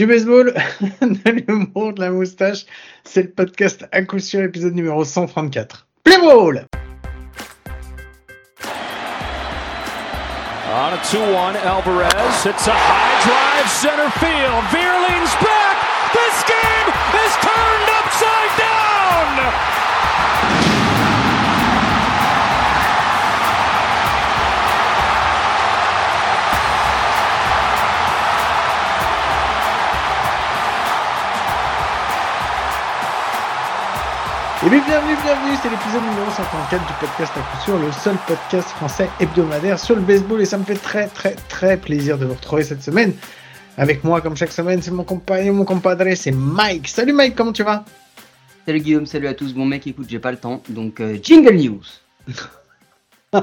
Du baseball, de l'humour, la moustache, c'est le podcast à coup sûr, épisode numéro 134. Play ball! On a 2-1, Alvarez hits a high drive center field. Vierling's back. This game is turned upside down. Et bien, bienvenue, bienvenue, c'est l'épisode numéro 134 du podcast à coup sûr, le seul podcast français hebdomadaire sur le baseball et ça me fait très très très plaisir de vous retrouver cette semaine. Avec moi, comme chaque semaine, c'est mon compagnon, mon compadre, c'est Mike. Salut Mike, comment tu vas? Salut Guillaume, salut à tous. Bon mec, écoute, j'ai pas le temps, donc euh, jingle news.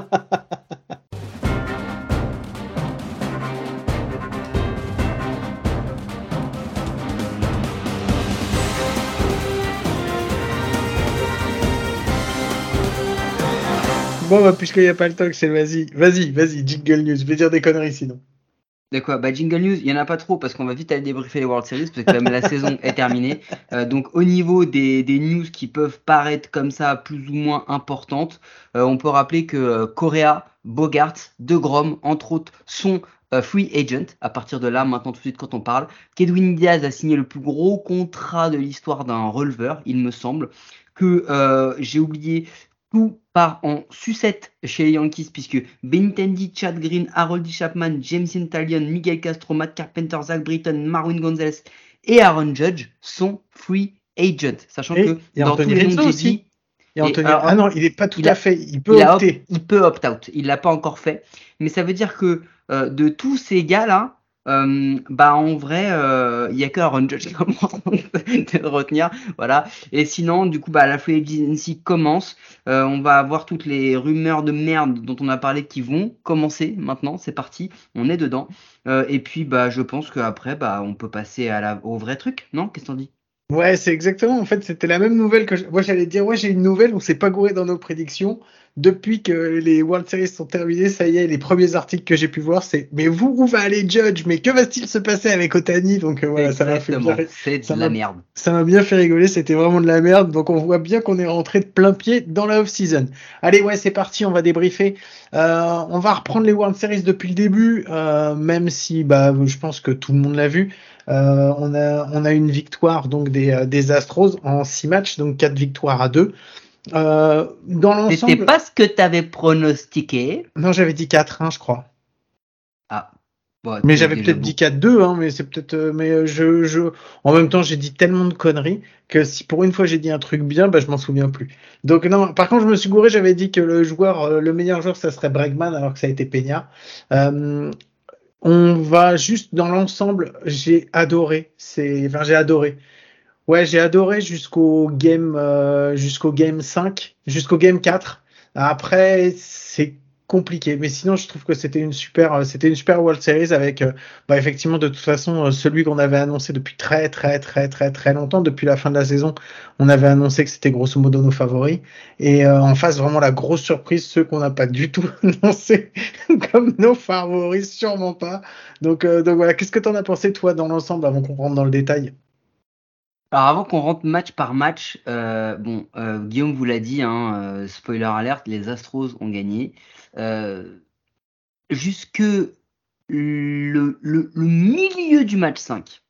Bon, bah, puisqu'il n'y a pas le temps, c'est vas-y, vas-y, vas-y, jingle news. Je vais dire des conneries sinon. De quoi? Bah jingle news, il y en a pas trop parce qu'on va vite aller débriefer les World Series parce que même la saison est terminée. Euh, donc au niveau des, des, news qui peuvent paraître comme ça plus ou moins importantes, euh, on peut rappeler que euh, Correa, Bogart, De Grom, entre autres, sont euh, free agent à partir de là, maintenant tout de suite quand on parle. Kedwin Diaz a signé le plus gros contrat de l'histoire d'un releveur, il me semble. Que j'ai oublié tout part en sucette chez les Yankees puisque Benintendi, Chad Green, Harold Chapman, James Intallion, Miguel Castro, Matt Carpenter, Zach Britton, Marwin Gonzalez et Aaron Judge sont free agent. Sachant Et- que et dans Anthony tous les noms aussi. dit, Et Anthony... alors, ah non, il est pas tout à fait, il peut il, opter. opt- il peut opt-out. Il l'a pas encore fait. Mais ça veut dire que euh, de tous ces gars-là, euh, bah en vrai, euh, il y a que Aaron Judge qui commence de retenir. Voilà. Et sinon, du coup, bah, la free agency commence. Euh, on va avoir toutes les rumeurs de merde dont on a parlé qui vont commencer maintenant. C'est parti. On est dedans. Et puis, bah, je pense qu'après, bah, on peut passer à la, au vrai truc. Non? Qu'est-ce qu'on dit Ouais, c'est exactement. En fait, c'était la même nouvelle que je... moi j'allais dire. Ouais, j'ai une nouvelle. On s'est pas gouré dans nos prédictions depuis que les World Series sont terminés. Ça y est, les premiers articles que j'ai pu voir, c'est mais vous où va aller Judge? Mais que va-t-il se passer avec Otani? Donc euh, voilà, ça m'a fait bien, C'est ça de la merde. ça m'a bien fait rigoler. C'était vraiment de la merde. Donc on voit bien qu'on est rentré de plein pied dans la off-season. Allez, ouais, c'est parti. On va débriefer. Euh, on va reprendre les World Series depuis le début, euh, même si bah je pense que tout le monde l'a vu. Euh, on a on a une victoire donc des des Astros en six matchs, donc quatre victoires à deux. Euh, dans C'était l'ensemble, pas ce que t'avais pronostiqué. non, j'avais dit 4-1, je crois. Ah. Bon, Mais j'avais peut-être dit 4-2, hein, mais c'est peut-être. euh, mais euh, je, je, en même temps, j'ai dit tellement de conneries que si pour une fois j'ai dit un truc bien, bah je m'en souviens plus. Donc non. Par contre, je me suis gouré. J'avais dit que le joueur, le meilleur joueur, ça serait Bregman, alors que ça a été Peña. Euh, on va juste dans l'ensemble. J'ai adoré. C'est, enfin, j'ai adoré. Ouais, j'ai adoré jusqu'au game, euh, jusqu'au game 5, jusqu'au game 4. Après, c'est compliqué, mais sinon, je trouve que c'était une super, euh, c'était une super World Series avec, euh, bah, effectivement, de toute façon, celui qu'on avait annoncé depuis très, très, très, très, très longtemps, depuis la fin de la saison, on avait annoncé que c'était grosso modo nos favoris. Et en face, vraiment la grosse surprise, ceux qu'on n'a pas du tout annoncé comme nos favoris, sûrement pas. Donc, donc voilà, qu'est-ce que t'en as pensé toi dans l'ensemble avant qu'on rentre dans le détail? Alors avant qu'on rentre match par match, euh, bon, euh, Guillaume vous l'a dit, hein, euh, spoiler alert, les Astros ont gagné. Euh, jusque le, le, le milieu du match 5,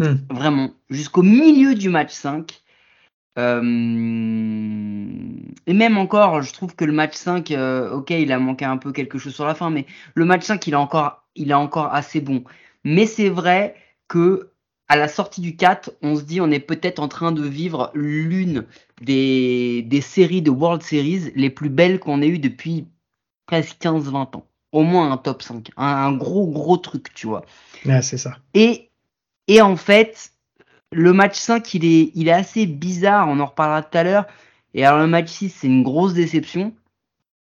Hmm. vraiment, jusqu'au milieu du match 5, euh, et même encore, je trouve que le match 5, euh, ok, il a manqué un peu quelque chose sur la fin, mais le match 5, il est encore, il est encore assez bon. Mais c'est vrai que à la sortie du 4, on se dit on est peut-être en train de vivre l'une des, des séries de World Series les plus belles qu'on ait eues depuis presque 15-20 ans. Au moins un top 5. Un, un gros, gros truc, tu vois. Ouais, c'est ça. Et, et en fait, le match 5, il est, il est assez bizarre. On en reparlera tout à l'heure. Et alors, le match 6, c'est une grosse déception.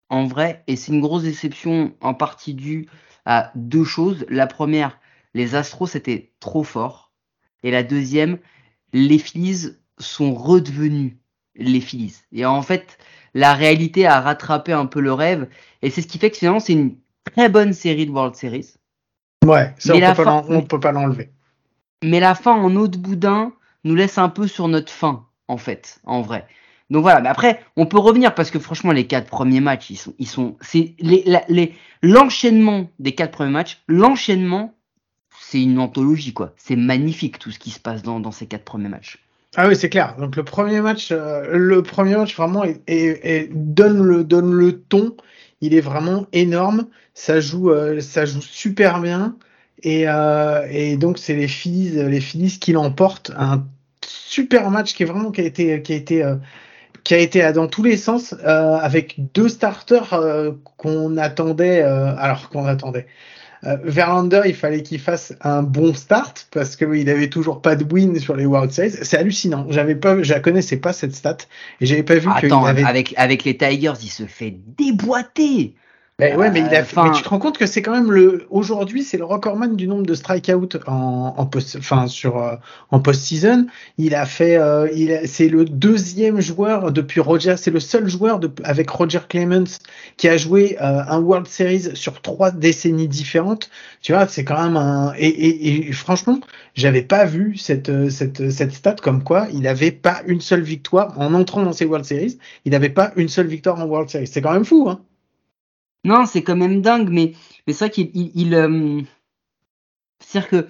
En vrai. Et c'est une grosse déception en partie due à deux choses. La première, les Astros, c'était trop fort. Et la deuxième, les Phillies sont redevenus les Phillies. Et en fait, la réalité a rattrapé un peu le rêve. Et c'est ce qui fait que finalement, c'est une très bonne série de World Series. Ouais, ça, Mais on la peut, pas fin- l'en- on peut pas l'enlever. Mais la fin en eau de boudin nous laisse un peu sur notre fin, en fait, en vrai. Donc voilà, mais après, on peut revenir parce que franchement, les quatre premiers matchs, ils sont, ils sont, c'est les, l'enchaînement des quatre premiers matchs, l'enchaînement, c'est une anthologie, quoi. C'est magnifique tout ce qui se passe dans, ces quatre premiers matchs. Ah oui, c'est clair. Donc le premier match, euh, le premier match vraiment donne le donne le ton. Il est vraiment énorme. Ça joue, euh, ça joue super bien. Et, euh, et donc c'est les Phillies, les Phillies qui l'emportent. Un super match qui est vraiment a été qui a été qui a été dans tous les sens avec deux starters qu'on attendait alors qu'on attendait euh, Verlander, il fallait qu'il fasse un bon start parce qu'il avait toujours pas de win sur les World Series. C'est hallucinant. J'avais pas, je la connaissais pas cette stat et j'avais pas vu Attends, avec avec les Tigers, il se fait déboîter. Ben ouais, mais, il a, euh, tu te rends compte que c'est quand même le aujourd'hui c'est le recordman du nombre de strikeouts en, en post, enfin sur euh, en post-season. Il a fait, euh, il c'est le deuxième joueur depuis Roger, c'est le seul joueur de, avec Roger Clemens qui a joué un World Series sur trois décennies différentes. Tu vois, c'est quand même un et, et, et franchement, j'avais pas vu cette cette cette stat comme quoi il avait pas une seule victoire en entrant dans ces World Series. Il n'avait pas une seule victoire en World Series. C'est quand même fou, hein. Non, c'est quand même dingue, mais, mais c'est vrai qu'il. Il, euh, C'est-à-dire que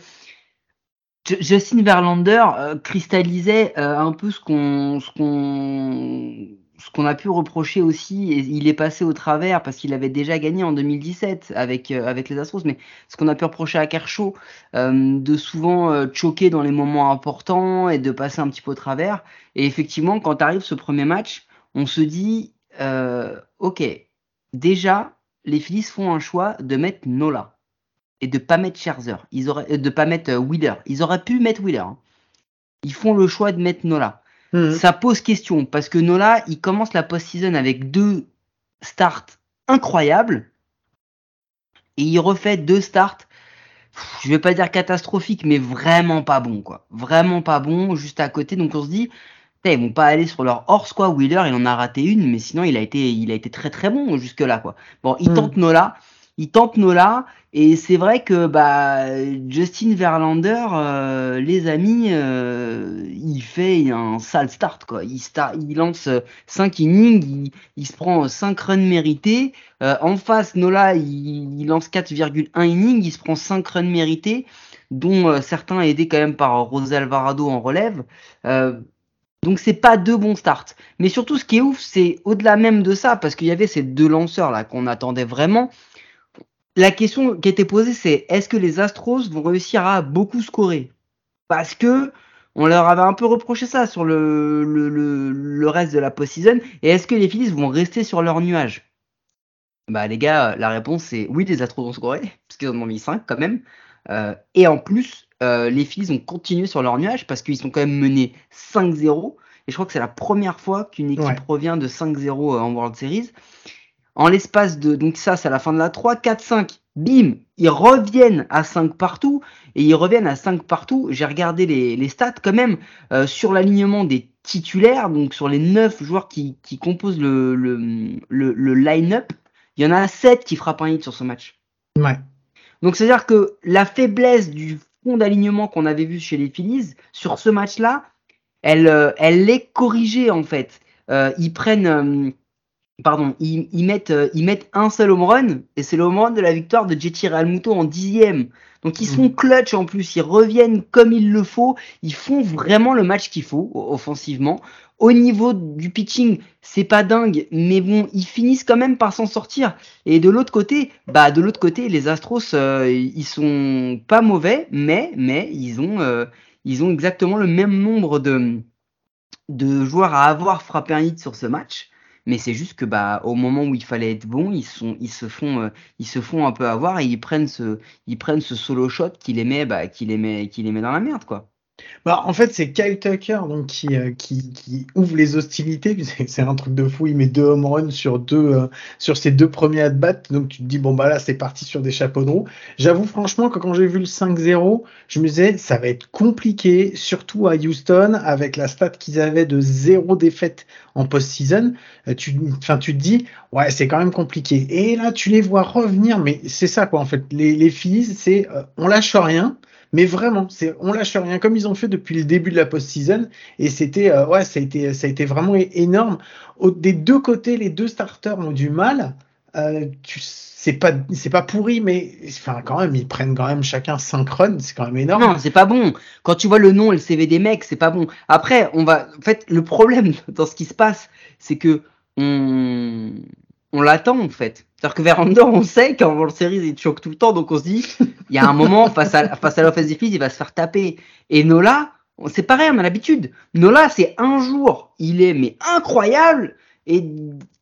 Justin Verlander euh, cristallisait euh, un peu ce qu'on ce qu'on ce qu'on a pu reprocher aussi, et il est passé au travers parce qu'il avait déjà gagné en 2017 avec, avec les Astros, mais ce qu'on a pu reprocher à Kershaw, de souvent choquer dans les moments importants et de passer un petit peu au travers. Et effectivement, quand arrive ce premier match, on se dit, ok, déjà, les Phillies font un choix de mettre Nola et de pas mettre Scherzer. Ils auraient, euh, de pas mettre euh, Wheeler. Ils auraient pu mettre Wheeler. Hein. Ils font le choix de mettre Nola. Mhm. Ça pose question parce que Nola, il commence la post-season avec deux starts incroyables et il refait deux starts. Je vais pas dire catastrophiques, mais vraiment pas bon, quoi. Vraiment pas bon, juste à côté. Donc on se dit, ils vont pas aller sur leur horse quoi. Wheeler, il en a raté une, mais sinon il a été, il a été très très bon jusque là quoi. Bon, il hmm. tente Nola, il tente Nola, et c'est vrai que bah Justin Verlander, euh, les amis, euh, il fait un sale start quoi. Il, start, il lance 5 innings, il, se prend 5 runs mérités. Euh, en face, Nola, il, il lance 4,1 innings, il se prend 5 runs mérités dont certains aidés quand même par Rosé Alvarado en relève. Euh, donc c'est pas deux bons starts. Mais surtout ce qui est ouf, c'est au-delà même de ça, parce qu'il y avait ces deux lanceurs là qu'on attendait vraiment. La question qui était posée, c'est est-ce que les Astros vont réussir à beaucoup scorer? Parce que on leur avait un peu reproché ça sur le, reste de la post-season. Et est-ce que les Phillies vont rester sur leur nuage? Bah les gars, la réponse c'est oui, les Astros vont scorer, parce qu'ils en ont mis 5 quand même. Euh, et en plus, euh, les Phillies ont continué sur leur nuage parce qu'ils sont quand même menés 5-0. Et je crois que c'est la première fois qu'une équipe revient de 5-0 euh, en World Series. En l'espace de, donc ça, c'est à la fin de la 3, 4, 5, bim, ils reviennent à 5 partout, et ils reviennent à 5 partout. J'ai regardé les, stats quand même, euh, sur l'alignement des titulaires, donc sur les 9 joueurs qui, composent le, le, le, line-up, il y en a 7 qui frappent un hit sur ce match. Ouais. Donc c'est-à-dire que la faiblesse du d'alignement qu'on avait vu chez les Phillies, sur ce match-là, elle, euh, elle est corrigée en fait. Euh, ils prennent, euh, pardon, ils, mettent, ils mettent un seul home run et c'est le home run de la victoire de Jetty Realmuto en dixième. Donc ils sont mm. clutch en plus, ils reviennent comme il le faut, ils font vraiment le match qu'il faut offensivement. Au niveau du pitching, c'est pas dingue, mais bon, ils finissent quand même par s'en sortir. Et de l'autre côté, bah de l'autre côté, les Astros, euh, ils sont pas mauvais, mais mais ils ont euh, ils ont exactement le même nombre de de joueurs à avoir frappé un hit sur ce match. Mais c'est juste que bah au moment où il fallait être bon, ils sont ils se font euh, ils se font un peu avoir et ils prennent ce ils prennent ce solo shot qui les met bah qui les met qui les met dans la merde quoi. Bah, en fait, c'est Kyle Tucker donc, qui, euh, ouvre les hostilités. C'est un truc de fou. Il met deux home runs sur, deux, euh, ses deux premiers at-bats. Donc tu te dis, bon, bah là, c'est parti sur des chapeaux de roue. J'avoue franchement que quand j'ai vu le 5-0, je me disais, ça va être compliqué, surtout à Houston, avec la stat qu'ils avaient de zéro défaite en post-season. Euh, tu, tu te dis, ouais, c'est quand même compliqué. Et là, tu les vois revenir, mais c'est ça, quoi, en fait. Les, les Phillies, c'est, on lâche rien Mais vraiment, c'est on lâche rien comme ils ont fait depuis le début de la post-season. Et c'était euh, ouais, ça a été vraiment énorme. des deux côtés, les deux starters ont du mal. Euh, tu c'est pas pourri mais enfin quand même ils prennent quand même chacun 5 runs c'est quand même énorme non c'est pas bon quand tu vois le nom et le CV des mecs c'est pas bon après on va en fait le problème dans ce qui se passe c'est que on l'attend en fait c'est-à-dire que Verlander on sait qu'en le série il choque tout le temps donc on se dit il y a un moment face à face à l'offensive il va se faire taper et Nola c'est pareil on a l'habitude Nola c'est un jour il est mais incroyable et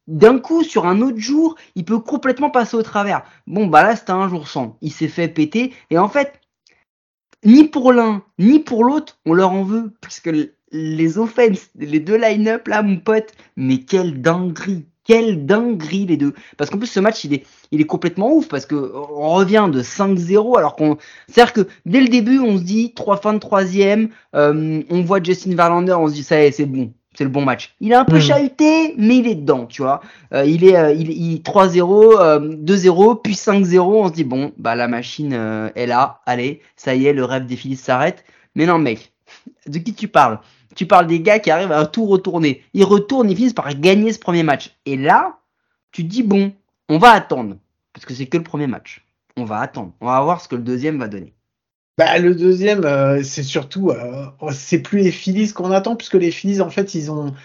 d'un coup, sur un autre jour, il peut complètement passer au travers. Bon, bah là, c'était un jour sans. Il s'est fait péter. Et en fait, ni pour l'un, ni pour l'autre, on leur en veut. Parce que les offenses, les deux line-up, là, mon pote, mais quelle dinguerie. Quelle dinguerie, les deux. Parce qu'en plus, ce match, il est, il est complètement ouf. Parce que on revient de 5-0. Alors qu'on. C'est-à-dire que dès le début, on se dit, trois fins de troisième, euh, on voit Justin Verlander, on se dit, ça y est, c'est bon c'est le bon match. Il est un peu hmm. chahuté, mais il est dedans, tu vois. Euh, il est, euh, il, il 3-0, 2-0, euh, puis 5-0. On se dit bon, bah la machine est là. Allez, ça y est, le rêve des Phillies s'arrête. Mais non, mec, de qui tu parles? Tu parles des gars qui arrivent à tout retourner. Ils retournent, ils finissent par gagner ce premier match. Et là, tu dis bon, on va attendre parce que c'est que le premier match. On va attendre. On va voir ce que le deuxième va donner. Bah, le deuxième, euh, c'est surtout, euh, c'est plus les Phillies qu'on attend, puisque les Phillies, en fait, ils ont,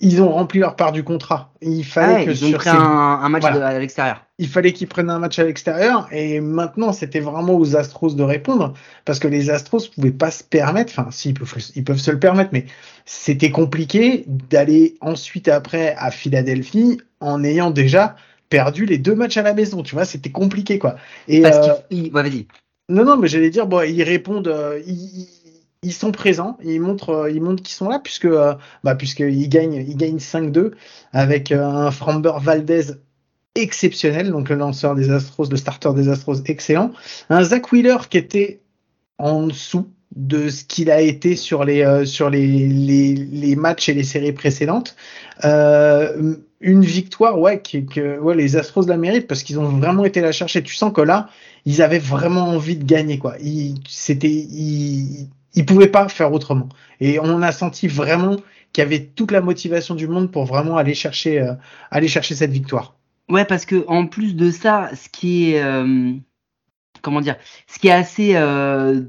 ils ont rempli leur part du contrat. Il fallait que ils ont pris un, match à l'extérieur. Il fallait qu'ils prennent un match à l'extérieur, et maintenant, c'était vraiment aux Astros de répondre, parce que les Astros pouvaient pas se permettre, enfin, si, ils peuvent, ils peuvent se le permettre, mais c'était compliqué d'aller ensuite après à Philadelphie en ayant déjà perdu les deux matchs à la maison, tu vois, c'était compliqué, quoi. Et, parce euh, ouais, vas-y. Non, non, mais j'allais dire, bon, ils répondent, euh, ils, sont présents, ils montrent, euh, ils montrent qu'ils sont là, puisque, euh, bah, puisqu'ils gagnent, ils gagnent 5-2 avec un Framber Valdez exceptionnel, donc le lanceur des Astros, le starter des Astros excellent, un Zach Wheeler qui était en dessous de ce qu'il a été sur les sur les, les, les, matchs et les séries précédentes. Euh, une victoire, ouais, que, ouais, les Astros la méritent parce qu'ils ont vraiment été la chercher. Tu sens que là, ils avaient vraiment envie de gagner, quoi. Ils, c'était, ils, ils pouvaient pas faire autrement. Et on a senti vraiment qu'il y avait toute la motivation du monde pour vraiment aller chercher, euh, aller chercher cette victoire. Ouais, parce que en plus de ça, ce qui est, euh, comment dire, ce qui est assez euh,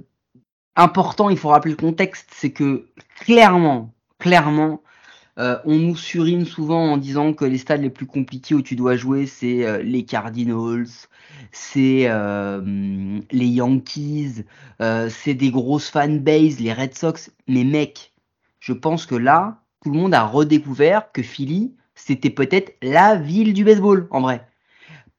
important, il faut rappeler le contexte, c'est que clairement, clairement, euh, on nous surine souvent en disant que les stades les plus compliqués où tu dois jouer, c'est euh, les Cardinals, c'est euh, les Yankees, c'est des grosses fanbases, les Red Sox. Mais mec, je pense que là, tout le monde a redécouvert que Philly, c'était peut-être la ville du baseball, en vrai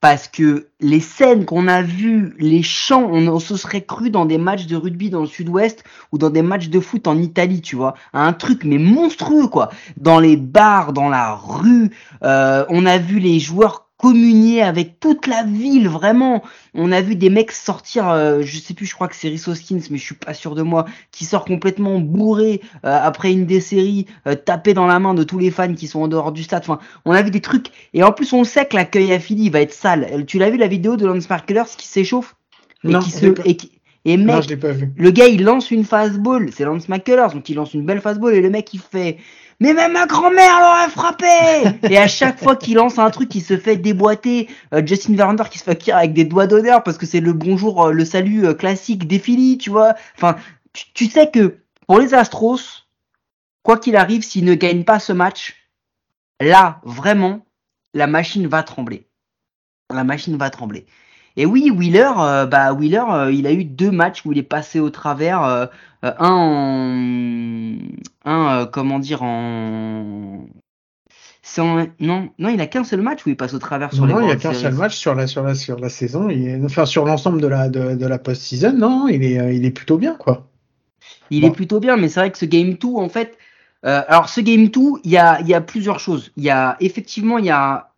parce que les scènes qu'on a vues, les chants, on, se serait cru dans des matchs de rugby dans le sud-ouest ou dans des matchs de foot en Italie, tu vois. Un truc mais monstrueux, quoi. Dans les bars, dans la rue, euh, on a vu les joueurs communier avec toute la ville, vraiment. On a vu des mecs sortir, euh, je sais plus, je crois que c'est Rhys Hoskins, mais je suis pas sûr de moi, qui sort complètement bourré euh, après une des séries, euh, tapé dans la main de tous les fans qui sont en dehors du stade. Enfin, on a vu des trucs. Et en plus, on sait que l'accueil à Philly va être sale. Tu l'as vu la vidéo de Lance Markellers qui s'échauffe? Et qui se et, qui, et mec, le gars il lance une fastball, c'est Lance McCullers, donc il lance une belle fastball et le mec il fait mais même ma grand-mère l'aurait frappé Et à chaque fois qu'il lance un truc, il se fait déboîter. Euh, Justin Verlander qui se fait cuire avec des doigts d'honneur parce que c'est le bonjour, euh, le salut euh, classique des tu vois. Enfin, tu, sais que pour les Astros, quoi qu'il arrive, s'ils ne gagnent pas ce match, là, vraiment, la machine va trembler. La machine va trembler. Et oui, Wheeler, bah Wheeler, il a eu deux matchs où il est passé au travers. Euh, un en, un euh, comment dire en non, non, il a qu'un seul match où il passe au travers sur non, Non, il a qu'un seul match sur la, sur la, sur la saison. Il enfin, sur l'ensemble de la, de, de la post-season, non, il est, euh, il est plutôt bien, quoi. Il est plutôt bien, mais c'est vrai que ce Game 2, en fait. alors, ce Game 2, il y a, il y a plusieurs choses. Il y a, effectivement, il y a,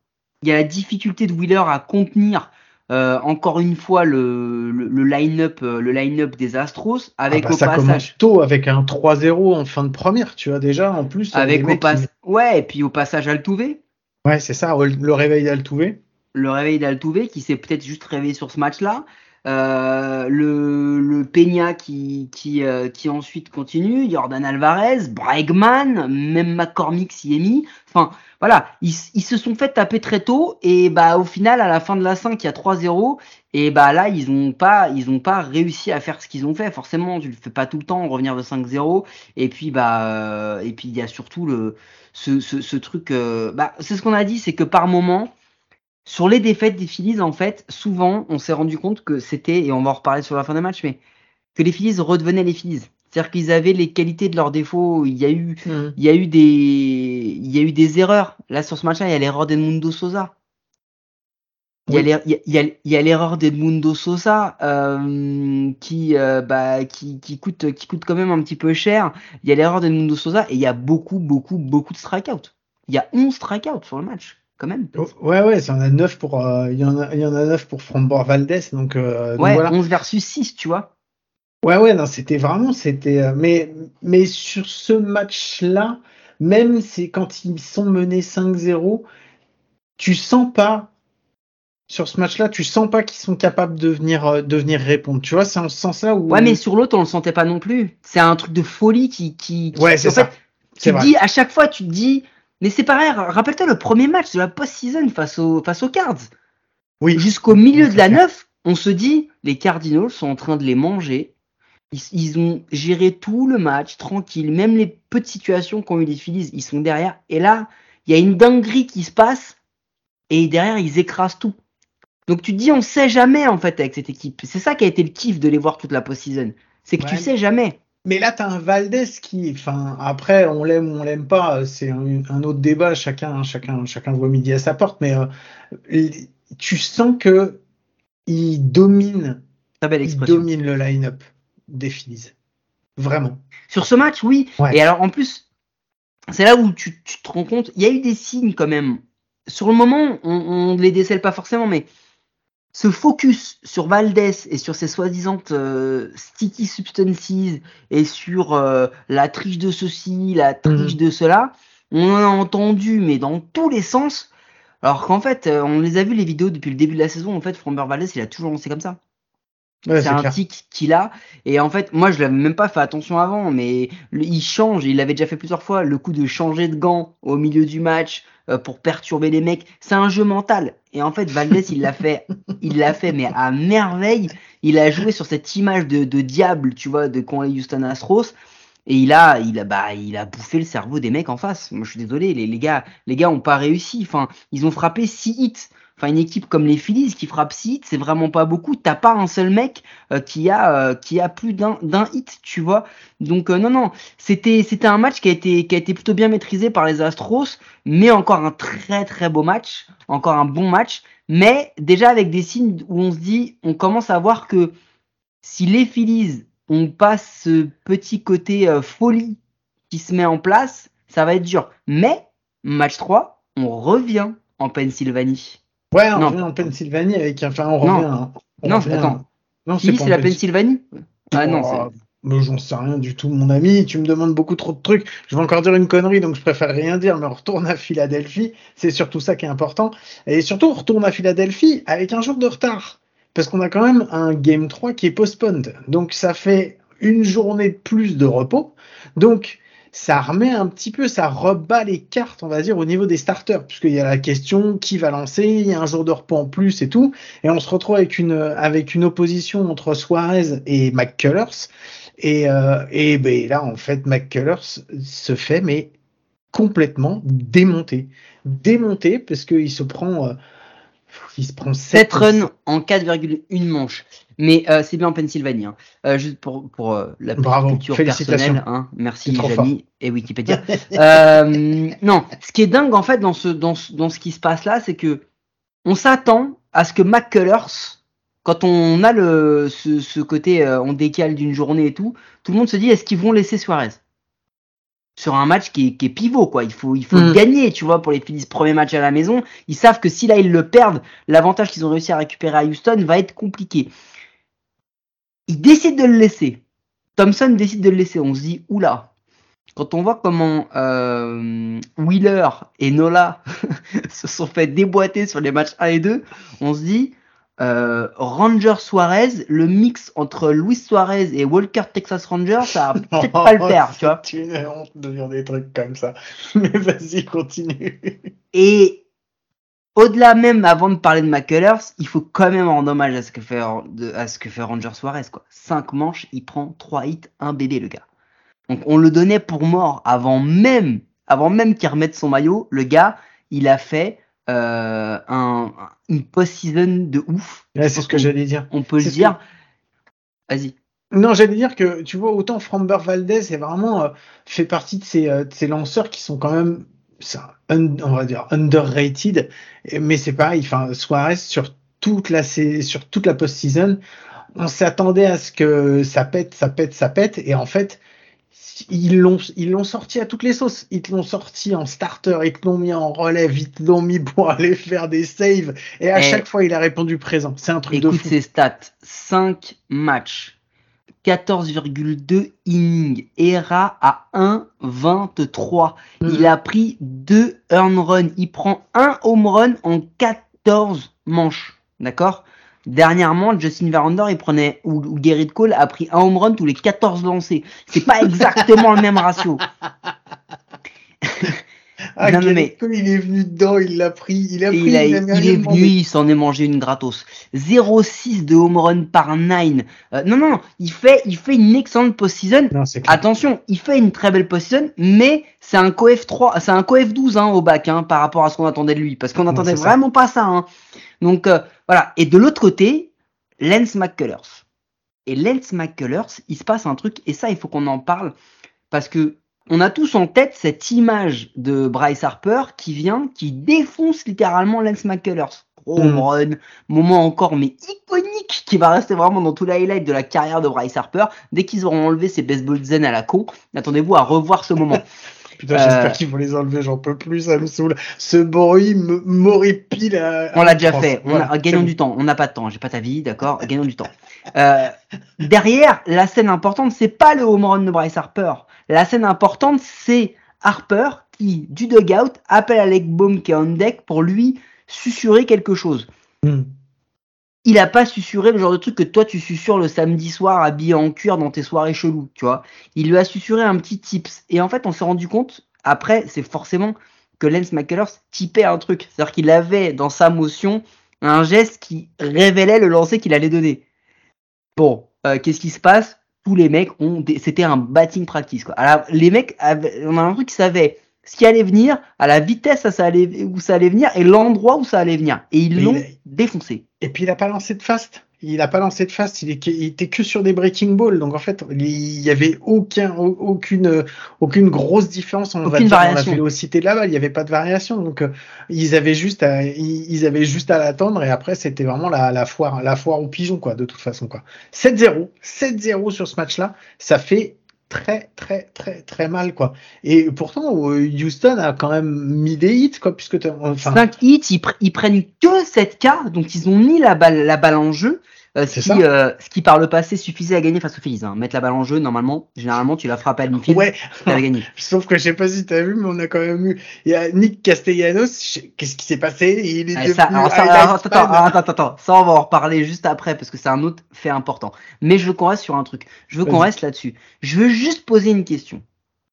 il y a la difficulté de Wheeler à contenir euh, encore une fois le, le, line-up euh, le line-up des Astros avec ah bah, au ça passage commence tôt avec un 3-0 en fin de première, tu vois déjà en plus avec au pas... ouais et puis au passage Altuve. Ouais, c'est ça, le réveil d'Altuve. Le réveil d'Altuve qui s'est peut-être juste réveillé sur ce match-là. Euh, le, le Peña qui, qui, euh, qui ensuite continue, Jordan Alvarez, Bregman, même McCormick s'y est mis. Enfin, voilà, ils, ils, se sont fait taper très tôt et bah au final à la fin de la 5 il y a 3-0 et bah là ils ont pas ils ont pas réussi à faire ce qu'ils ont fait forcément tu le fais pas tout le temps revenir de 5-0 et puis bah euh, et puis il y a surtout le ce, ce, ce truc euh, bah c'est ce qu'on a dit c'est que par moment sur les défaites des Phillies en fait souvent on s'est rendu compte que c'était et on va en reparler sur la fin des matchs mais que les Phillies redevenaient les Phillies c'est-à-dire qu'ils avaient les qualités de leurs défauts. Il y a eu, mmh. il y a eu des, il y a eu des erreurs. Là, sur ce match-là, il y a l'erreur d'Edmundo Sosa. Il oui. y a l'erreur d'Edmundo Sosa euh, qui, euh, bah, qui, qui, coûte, qui coûte quand même un petit peu cher. Il y a l'erreur d'Edmundo Sosa et il y a beaucoup, beaucoup, beaucoup de strikeouts. Il y a 11 strikeouts sur le match, quand même. Oh, ouais, ouais, il y en a 9 pour, euh, il, y en a, il y en a 9 pour Framboise Valdez. Donc, euh, ouais, donc voilà. 11 versus 6, tu vois. Ouais, ouais, non, c'était vraiment, c'était, euh, mais, mais sur ce match-là, même c'est quand ils sont menés 5-0, tu sens pas, sur ce match-là, tu sens pas qu'ils sont capables de venir, euh, de venir répondre. Tu vois, c'est en ce sens-là où. Ouais, mais sur l'autre, on le sentait pas non plus. C'est un truc de folie qui, qui, qui ouais, c'est ça. tu te dis, à chaque fois, tu te dis, mais c'est pareil, rappelle-toi le premier match de la post-season face aux, face aux Cards. Oui. Jusqu'au milieu de la neuf, on se dit, les Cardinals sont en train de les manger ils, ils, ont géré tout le match tranquille, même les petites situations qu'ont eu les Phillies, ils sont derrière. Et là, il y a une dinguerie qui se passe et derrière, ils écrasent tout. Donc tu te dis, on sait jamais en fait avec cette équipe. C'est ça qui a été le kiff de les voir toute la post-season. C'est que ouais. tu sais jamais. Mais là, tu as un Valdez qui, enfin, après, on l'aime ou on l'aime pas, c'est un, un, autre débat, chacun, chacun, chacun voit midi à sa porte, mais euh, tu sens que il domine, il domine le line-up des Phillies. Vraiment. Sur ce match, oui. Ouais. Et alors, en plus, c'est là où tu, tu, te rends compte, il y a eu des signes quand même. Sur le moment, on ne les décèle pas forcément, mais ce focus sur Valdez et sur ses soi-disant euh, sticky substances et sur euh, la triche de ceci, la triche mmh. de cela, on en a entendu, mais dans tous les sens. Alors qu'en fait, euh, on les a vu les vidéos depuis le début de la saison. En fait, Framber Valdez, il a toujours lancé comme ça. Ouais, c'est un clair. tic qu'il a. Et en fait, moi, je l'avais même pas fait attention avant, mais il change. Il l'avait déjà fait plusieurs fois. Le coup de changer de gants au milieu du match euh, pour perturber les mecs, c'est un jeu mental. Et en fait, Valdez, il l'a fait, il l'a fait, mais à merveille. Il a joué sur cette image de, de diable, tu vois, de quand Houston Astros. Et il a, il a, bah, il a bouffé le cerveau des mecs en face. Moi, je suis désolé, les, les gars, les gars ont pas réussi. Enfin, ils ont frappé 6 hits. Enfin, une équipe comme les Phillies qui frappe 6 hits, c'est vraiment pas beaucoup. T'as pas un seul mec euh, qui a euh, qui a plus d'un hit, tu vois. Donc euh, non non, c'était c'était un match qui a été qui a été plutôt bien maîtrisé par les Astros, mais encore un très très beau match, encore un bon match, mais déjà avec des signes où on se dit, on commence à voir que si les Phillies ont pas ce petit côté folie qui se met en place, ça va être dur. Mais match 3, on revient en Pennsylvanie. Ouais, on non. revient en Pennsylvanie avec. Enfin, on revient. Non, on non revient, attends. Non, c'est la Pennsylvanie? Ah non, oh, mais j'en sais rien du tout, mon ami. Tu me demandes beaucoup trop de trucs. Je vais encore dire une connerie, donc je préfère rien dire. Mais on retourne à Philadelphie. C'est surtout ça qui est important. Et surtout, on retourne à Philadelphie avec un jour de retard. Parce qu'on a quand même un Game 3 qui est postponed. Donc ça fait une journée de plus de repos. Donc ça remet un petit peu, ça rebat les cartes, on va dire, au niveau des starters, puisqu'il y a la question qui va lancer, il y a un jour de repos en plus et tout, et on se retrouve avec une avec une opposition entre Suarez et McCullers, et euh, et ben là en fait McCullers se fait mais complètement démonté, démonté parce qu'il se prend euh, il se prend 7 runs en 4,1 manches. Mais euh, c'est bien en Pennsylvanie. Hein. Euh, juste pour, pour euh, la Bravo. culture personnelle. Hein. Merci Jamie et Wikipédia. Euh, non, ce qui est dingue en fait dans ce, dans ce, dans ce qui se passe là, c'est que on s'attend à ce que McCullers, quand on a le, ce, ce côté on décale d'une journée et tout, tout le monde se dit est-ce qu'ils vont laisser Suarez? Sur un match qui est, qui est, pivot quoi. Il faut il faut mmh. gagner, tu vois, pour les Phillies premier match à la maison. Ils savent que si là ils le perdent, l'avantage qu'ils ont réussi à récupérer à Houston va être compliqué. Ils décident de le laisser. Thompson décide de le laisser. On se dit oula. Quand on voit comment euh, Wheeler et Nola se sont fait déboîter sur les matchs 1 et 2, on se dit euh, Ranger Suarez, le mix entre Luis Suarez et Walker Texas Ranger, ça va peut-être pas le faire, tu vois. C'est une honte de dire des trucs comme ça. Mais vas-y, continue. Et au-delà même, avant de parler de McCullers, il faut quand même rendre hommage à ce que fait, à ce que fait Ranger Suarez. Quoi. 5 manches, il prend 3 hits, un bébé, le gars. Donc on le donnait pour mort avant même, avant même qu'il remette son maillot. Le gars, il a fait euh, un, une post-season de ouf. Ouais, c'est ce que j'allais dire. On peut le dire. Vas-y. Non, j'allais dire que tu vois, autant Framber Valdez est vraiment euh, fait partie de ces, euh, de ces lanceurs qui sont quand même, un- on va dire, underrated. Mais c'est pareil, enfin, Suarez sur toute la, sur toute la post-season, on s'attendait à ce que ça pète, ça pète, ça pète. Et en fait, ils l'ont, ils l'ont sorti à toutes les sauces. Ils te l'ont sorti en starter, ils te l'ont mis en relève, ils te l'ont mis pour aller faire des saves. Et à Et- chaque fois, il a répondu présent. C'est un truc de Écoute fou. ses stats. 5 matchs. 14,2 innings. ERA à 1,23. Il a pris 2 earn run. Il prend un home run en 14 manches. D'accord? Dernièrement, Justin Verlander, il prenait, ou, ou Gerrit Cole a pris un home run tous les 14 lancés. C'est pas exactement le même ratio. Ah, Non, mais- Cole, il est venu dedans, il l'a pris, il a pris, il, a- il a il est venu, il s'en est mangé une gratos. 0,6 de home run par 9. Euh, non, non, non, il fait, il fait une excellente post-season. Attention, il fait une très belle post-season, mais c'est un coef 3, c'est un coef 12 hein, au bac hein, par rapport à ce qu'on attendait de lui, parce qu'on n'attendait ça. vraiment pas ça. Hein. Donc euh, voilà. Et de l'autre côté, Lance McCullers. Et Lance McCullers, il se passe un truc, et ça, il faut qu'on en parle, parce que on a tous en tête cette image de Bryce Harper qui vient, qui défonce littéralement Lance McCullers. Home Mm. run, moment encore mais iconique qui va rester vraiment dans tout l'highlight de la carrière de Bryce Harper. Dès qu'ils auront enlevé ces baseball zen à la con, attendez-vous à revoir ce moment. Putain, Euh, j'espère qu'ils vont les enlever, j'en peux plus, ça me saoule. Ce bruit m'horripile à. On l'a déjà fait. On a- gagnons du temps. On n'a pas de temps. J'ai pas ta vie, d'accord? Gagnons du temps. Euh, derrière, la scène importante, c'est pas le home run de Bryce Harper. La scène importante, c'est Harper qui, du dugout, appelle Alec Baum qui est on deck pour lui susurrer quelque chose. Hmm. Il a pas susurré le genre de truc que toi tu susurres le samedi soir habillé en cuir dans tes soirées cheloues, tu vois. Il lui a susurré un petit tips. Et en fait, on s'est rendu compte, après, c'est forcément que Lance McCullers typait un truc. C'est-à-dire qu'il avait dans sa motion un geste qui révélait le lancer qu'il allait donner. Bon, euh, qu'est-ce qui se passe? Tous les mecs ont. des- C'était un batting practice. Quoi. Alors, les mecs, avaient... on a un truc qui savait ce qui allait venir, à la vitesse à ça allait... où ça allait venir et l'endroit où ça allait venir. Et ils l'ont il défoncé. Et puis il a pas lancé de fast? Il a pas lancé de fast. Il, est, il était que sur des breaking balls. Donc en fait, il y avait aucun, au- aucune, aucune grosse différence on va Aucune dire, dans la variation. vélocité de la balle. Il y avait pas de variation. Donc euh, ils avaient juste à, ils, ils avaient juste à l'attendre. Et après, c'était vraiment la, la foire, la foire aux pigeons quoi. De toute façon quoi. 7-0, 7-0 sur ce match-là. Ça fait très très très très mal quoi. Et pourtant euh, Houston a quand même mis des hits quoi puisque enfin 5 hits, ils, pr- ils prennent que 7 cartes, donc ils ont mis la balle, la balle en jeu. Euh, ce, qui, euh, ce qui par le passé suffisait à gagner face aux Phillies. Hein. Mettre la balle en jeu, normalement, généralement tu la frappes à l'infield, ouais gagné. Sauf que je sais pas si t'as vu, mais on a quand même eu. Il y a Nick Castellanos. Qu'est-ce qui s'est passé? Il est Ah, devenu ça, alors ça, highlight alors, attends, attends, attends, attends, ça on va en reparler juste après parce que c'est un autre fait important. Mais je veux qu'on reste sur un truc. Je veux qu'on reste là-dessus. Je veux juste poser une question.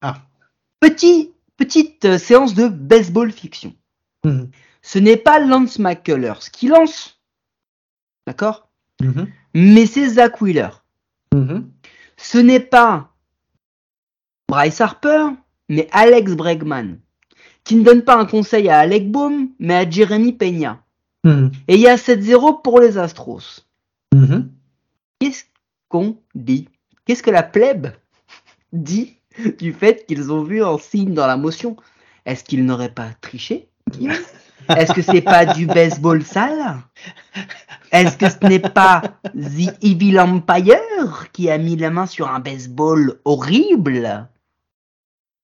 Ah. Petit, petite euh, séance de baseball fiction. Mhm. Ce n'est pas Lance McCullers qui lance, d'accord? Mhm. Mais c'est Zach Wheeler. Mhm. Ce n'est pas Bryce Harper, mais Alex Bregman, qui ne donne pas un conseil à Alec Baum, mais à Jeremy Peña. Mhm. Et il y a 7-0 pour les Astros. Qu'est-ce qu'on dit? Qu'est-ce que la plèbe dit du fait qu'ils ont vu un signe dans la motion? Est-ce qu'ils n'auraient pas triché? Est-ce que c'est pas du baseball sale? Est-ce que ce n'est pas The Evil Empire qui a mis la main sur un baseball horrible?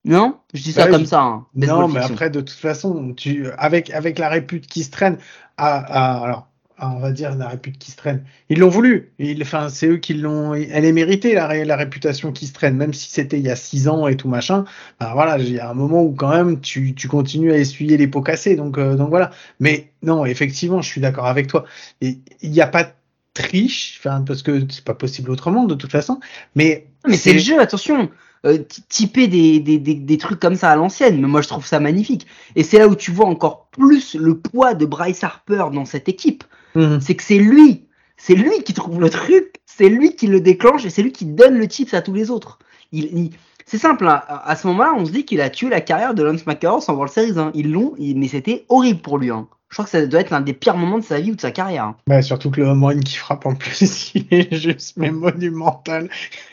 Non? Je dis ça Bah, comme je- ça. hein. Non, mais fiction. après, de toute façon, tu, avec, avec la répute qui se traîne, à, à- alors, on va dire, la réputation qui se traîne. Ils l'ont voulu. enfin, c'est eux qui l'ont. Elle est méritée la, la réputation qui se traîne, même si c'était il y a six ans et tout machin. Ben voilà, il y a un moment où quand même tu, tu continues à essuyer les pots cassés. Donc euh, donc voilà. Mais non, effectivement, je suis d'accord avec toi. il n'y a pas de triche, enfin parce que c'est pas possible autrement de toute façon. Mais mais c'est le jeu, attention. Euh, typer des, des, des, des, trucs comme ça à l'ancienne, mais moi je trouve ça magnifique. Et c'est là où tu vois encore plus le poids de Bryce Harper dans cette équipe. Mhm. C'est que c'est lui, c'est lui qui trouve le truc, c'est lui qui le déclenche et c'est lui qui donne le tips à tous les autres. Il, c'est simple, hein. à ce moment-là, on se dit qu'il a tué la carrière de Lance McCarroll en World Series. Hein. Ils l'ont, mais c'était horrible pour lui. Hein. Je crois que ça doit être l'un des pires moments de sa vie ou de sa carrière. Hein. Bah, surtout que le moment qui frappe en plus, il est juste mais monumental.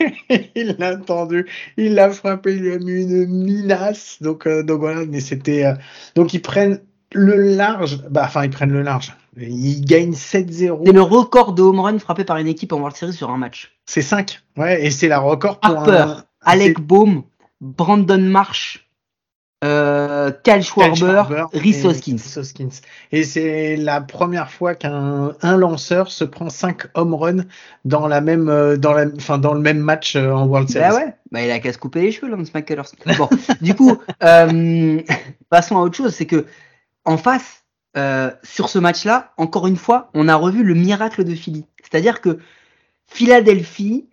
il l'a entendu, il l'a frappé, il lui a mis une minace. Donc, euh, donc voilà, mais c'était. Euh, donc ils prennent le large, bah enfin ils prennent le large. Ils gagnent 7-0. C'est le record de home run frappé par une équipe en World Series sur un match. C'est 5. Ouais, et c'est la record pour Harper, un... Alec Baum, Brandon Marsh, euh, Kyle Schwarber, Rhys Hoskins. Et c'est la première fois qu'un un lanceur se prend 5 home runs dans la même euh, dans la enfin dans le même match euh, en World Series. Bah ouais, bah il a qu'à se couper les cheveux Lance McCullers. Bon, du coup, euh, passons à autre chose, c'est que en face euh, sur ce match-là, encore une fois, on a revu le miracle de Philly. C'est-à-dire que Philadelphie,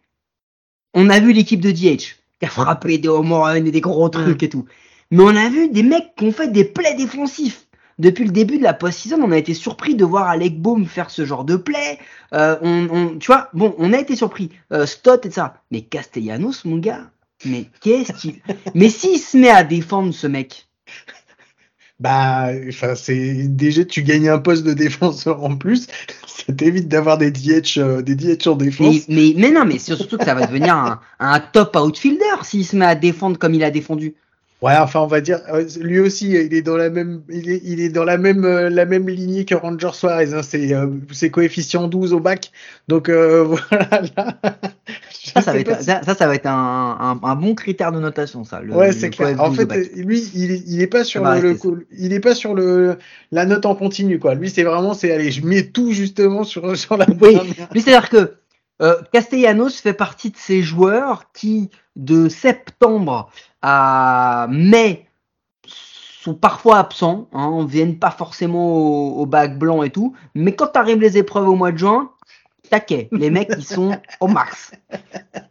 on a vu l'équipe de DH qui a frappé des home runs et des gros trucs et tout. Mais on a vu des mecs qui ont fait des plays défensifs. Depuis le début de la post-season, on a été surpris de voir Alec Baum faire ce genre de play. Euh, on, tu vois, bon, on a été surpris. Euh, Stott et ça. Mais Castellanos, mon gars, mais qu'est-ce qu'il... mais s'il se met à défendre ce mec, bah, c'est déjà tu gagnes un poste de défenseur en plus, ça t'évite d'avoir des DH, euh, des en défense. Mais, mais, non, mais surtout que ça va devenir un, un top outfielder s'il se met à défendre comme il a défendu. Ouais, enfin, on va dire, euh, lui aussi, il est dans la même, il est, il est dans la même, euh, la même lignée que Ranger Suarez. Hein, c'est, c'est coefficient 12 au bac. Donc voilà. Là, ça, ça va, être, ça, ça, va être un, un, un, bon critère de notation, ça. Le, ouais, c'est clair. En fait, lui, il est, il est pas sur le, il est pas sur le, la note en continu, quoi. Lui, c'est vraiment, c'est, allez, je mets tout justement sur, sur la. Oui. Lui, c'est-à-dire que euh, Castellanos fait partie de ces joueurs qui, de septembre à mai, sont parfois absents, hein, viennent pas forcément au, au bac blanc et tout, mais quand arrivent les épreuves au mois de juin, taquet. Les mecs, ils sont au max.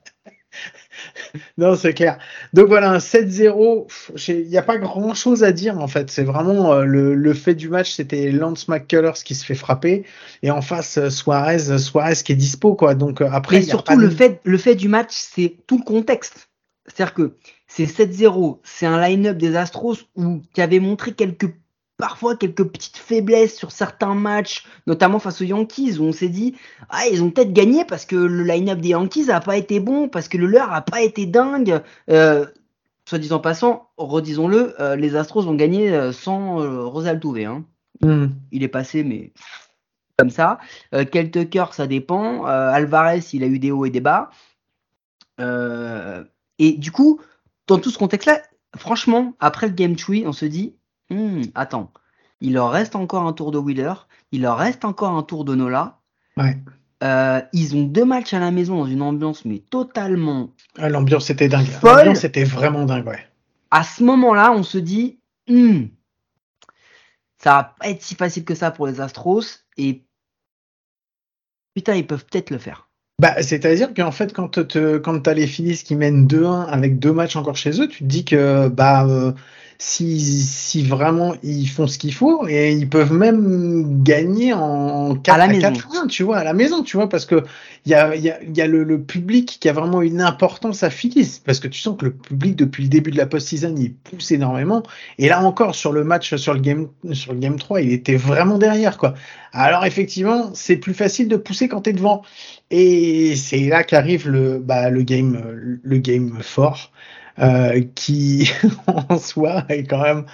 Non, c'est clair. Donc voilà, un 7-0, il n'y a pas grand chose à dire en fait. C'est vraiment euh, le, fait du match, c'était Lance McCullers qui se fait frapper et en face euh, Suarez, Suarez qui est dispo quoi. Donc euh, après, Mais surtout le, fait, le fait du match, c'est tout le contexte. C'est-à-dire que c'est 7-0, c'est un line-up des Astros où, qui avait montré quelques parfois quelques petites faiblesses sur certains matchs, notamment face aux Yankees, où on s'est dit, ah, ils ont peut-être gagné parce que le line-up des Yankees a pas été bon, parce que le leur a pas été dingue. Euh, soit disant passant, redisons-le, euh, les Astros ont gagné euh, sans euh, Rosal Hein. Hmm. Il est passé, mais comme ça. Kel Tucker, ça dépend. Alvarez, il a eu des hauts et des bas. et du coup, dans tout ce contexte-là, franchement, après le Game Tree, on se dit, Hmm, attends, il leur reste encore un tour de Wheeler, il leur reste encore un tour de Nola. Ouais. Euh, ils ont deux matchs à la maison dans une ambiance mais totalement. Ah, l'ambiance était dingue. L'ambiance était vraiment dingue, ouais. À ce moment-là, on se dit, hmm, ça va pas être si facile que ça pour les Astros et putain, ils peuvent peut-être le faire. Bah, c'est-à-dire qu'en fait, quand tu quand as les Phillies qui mènent 2-1 avec deux matchs encore chez eux, tu te dis que bah euh, si, si vraiment ils font ce qu'il faut et ils peuvent même gagner en 4 à, la maison. 4 tu vois, à la maison, tu vois, parce que il y a, y a, y a le, le, public qui a vraiment une importance à Phillies, parce que tu sens que le public depuis le début de la post-season il pousse énormément. Et là encore sur le match sur le game sur le game 3, il était vraiment derrière quoi. Alors effectivement, c'est plus facile de pousser quand tu es devant. Et c'est là qu'arrive le bah, le game le game fort. Euh, qui en soi est quand même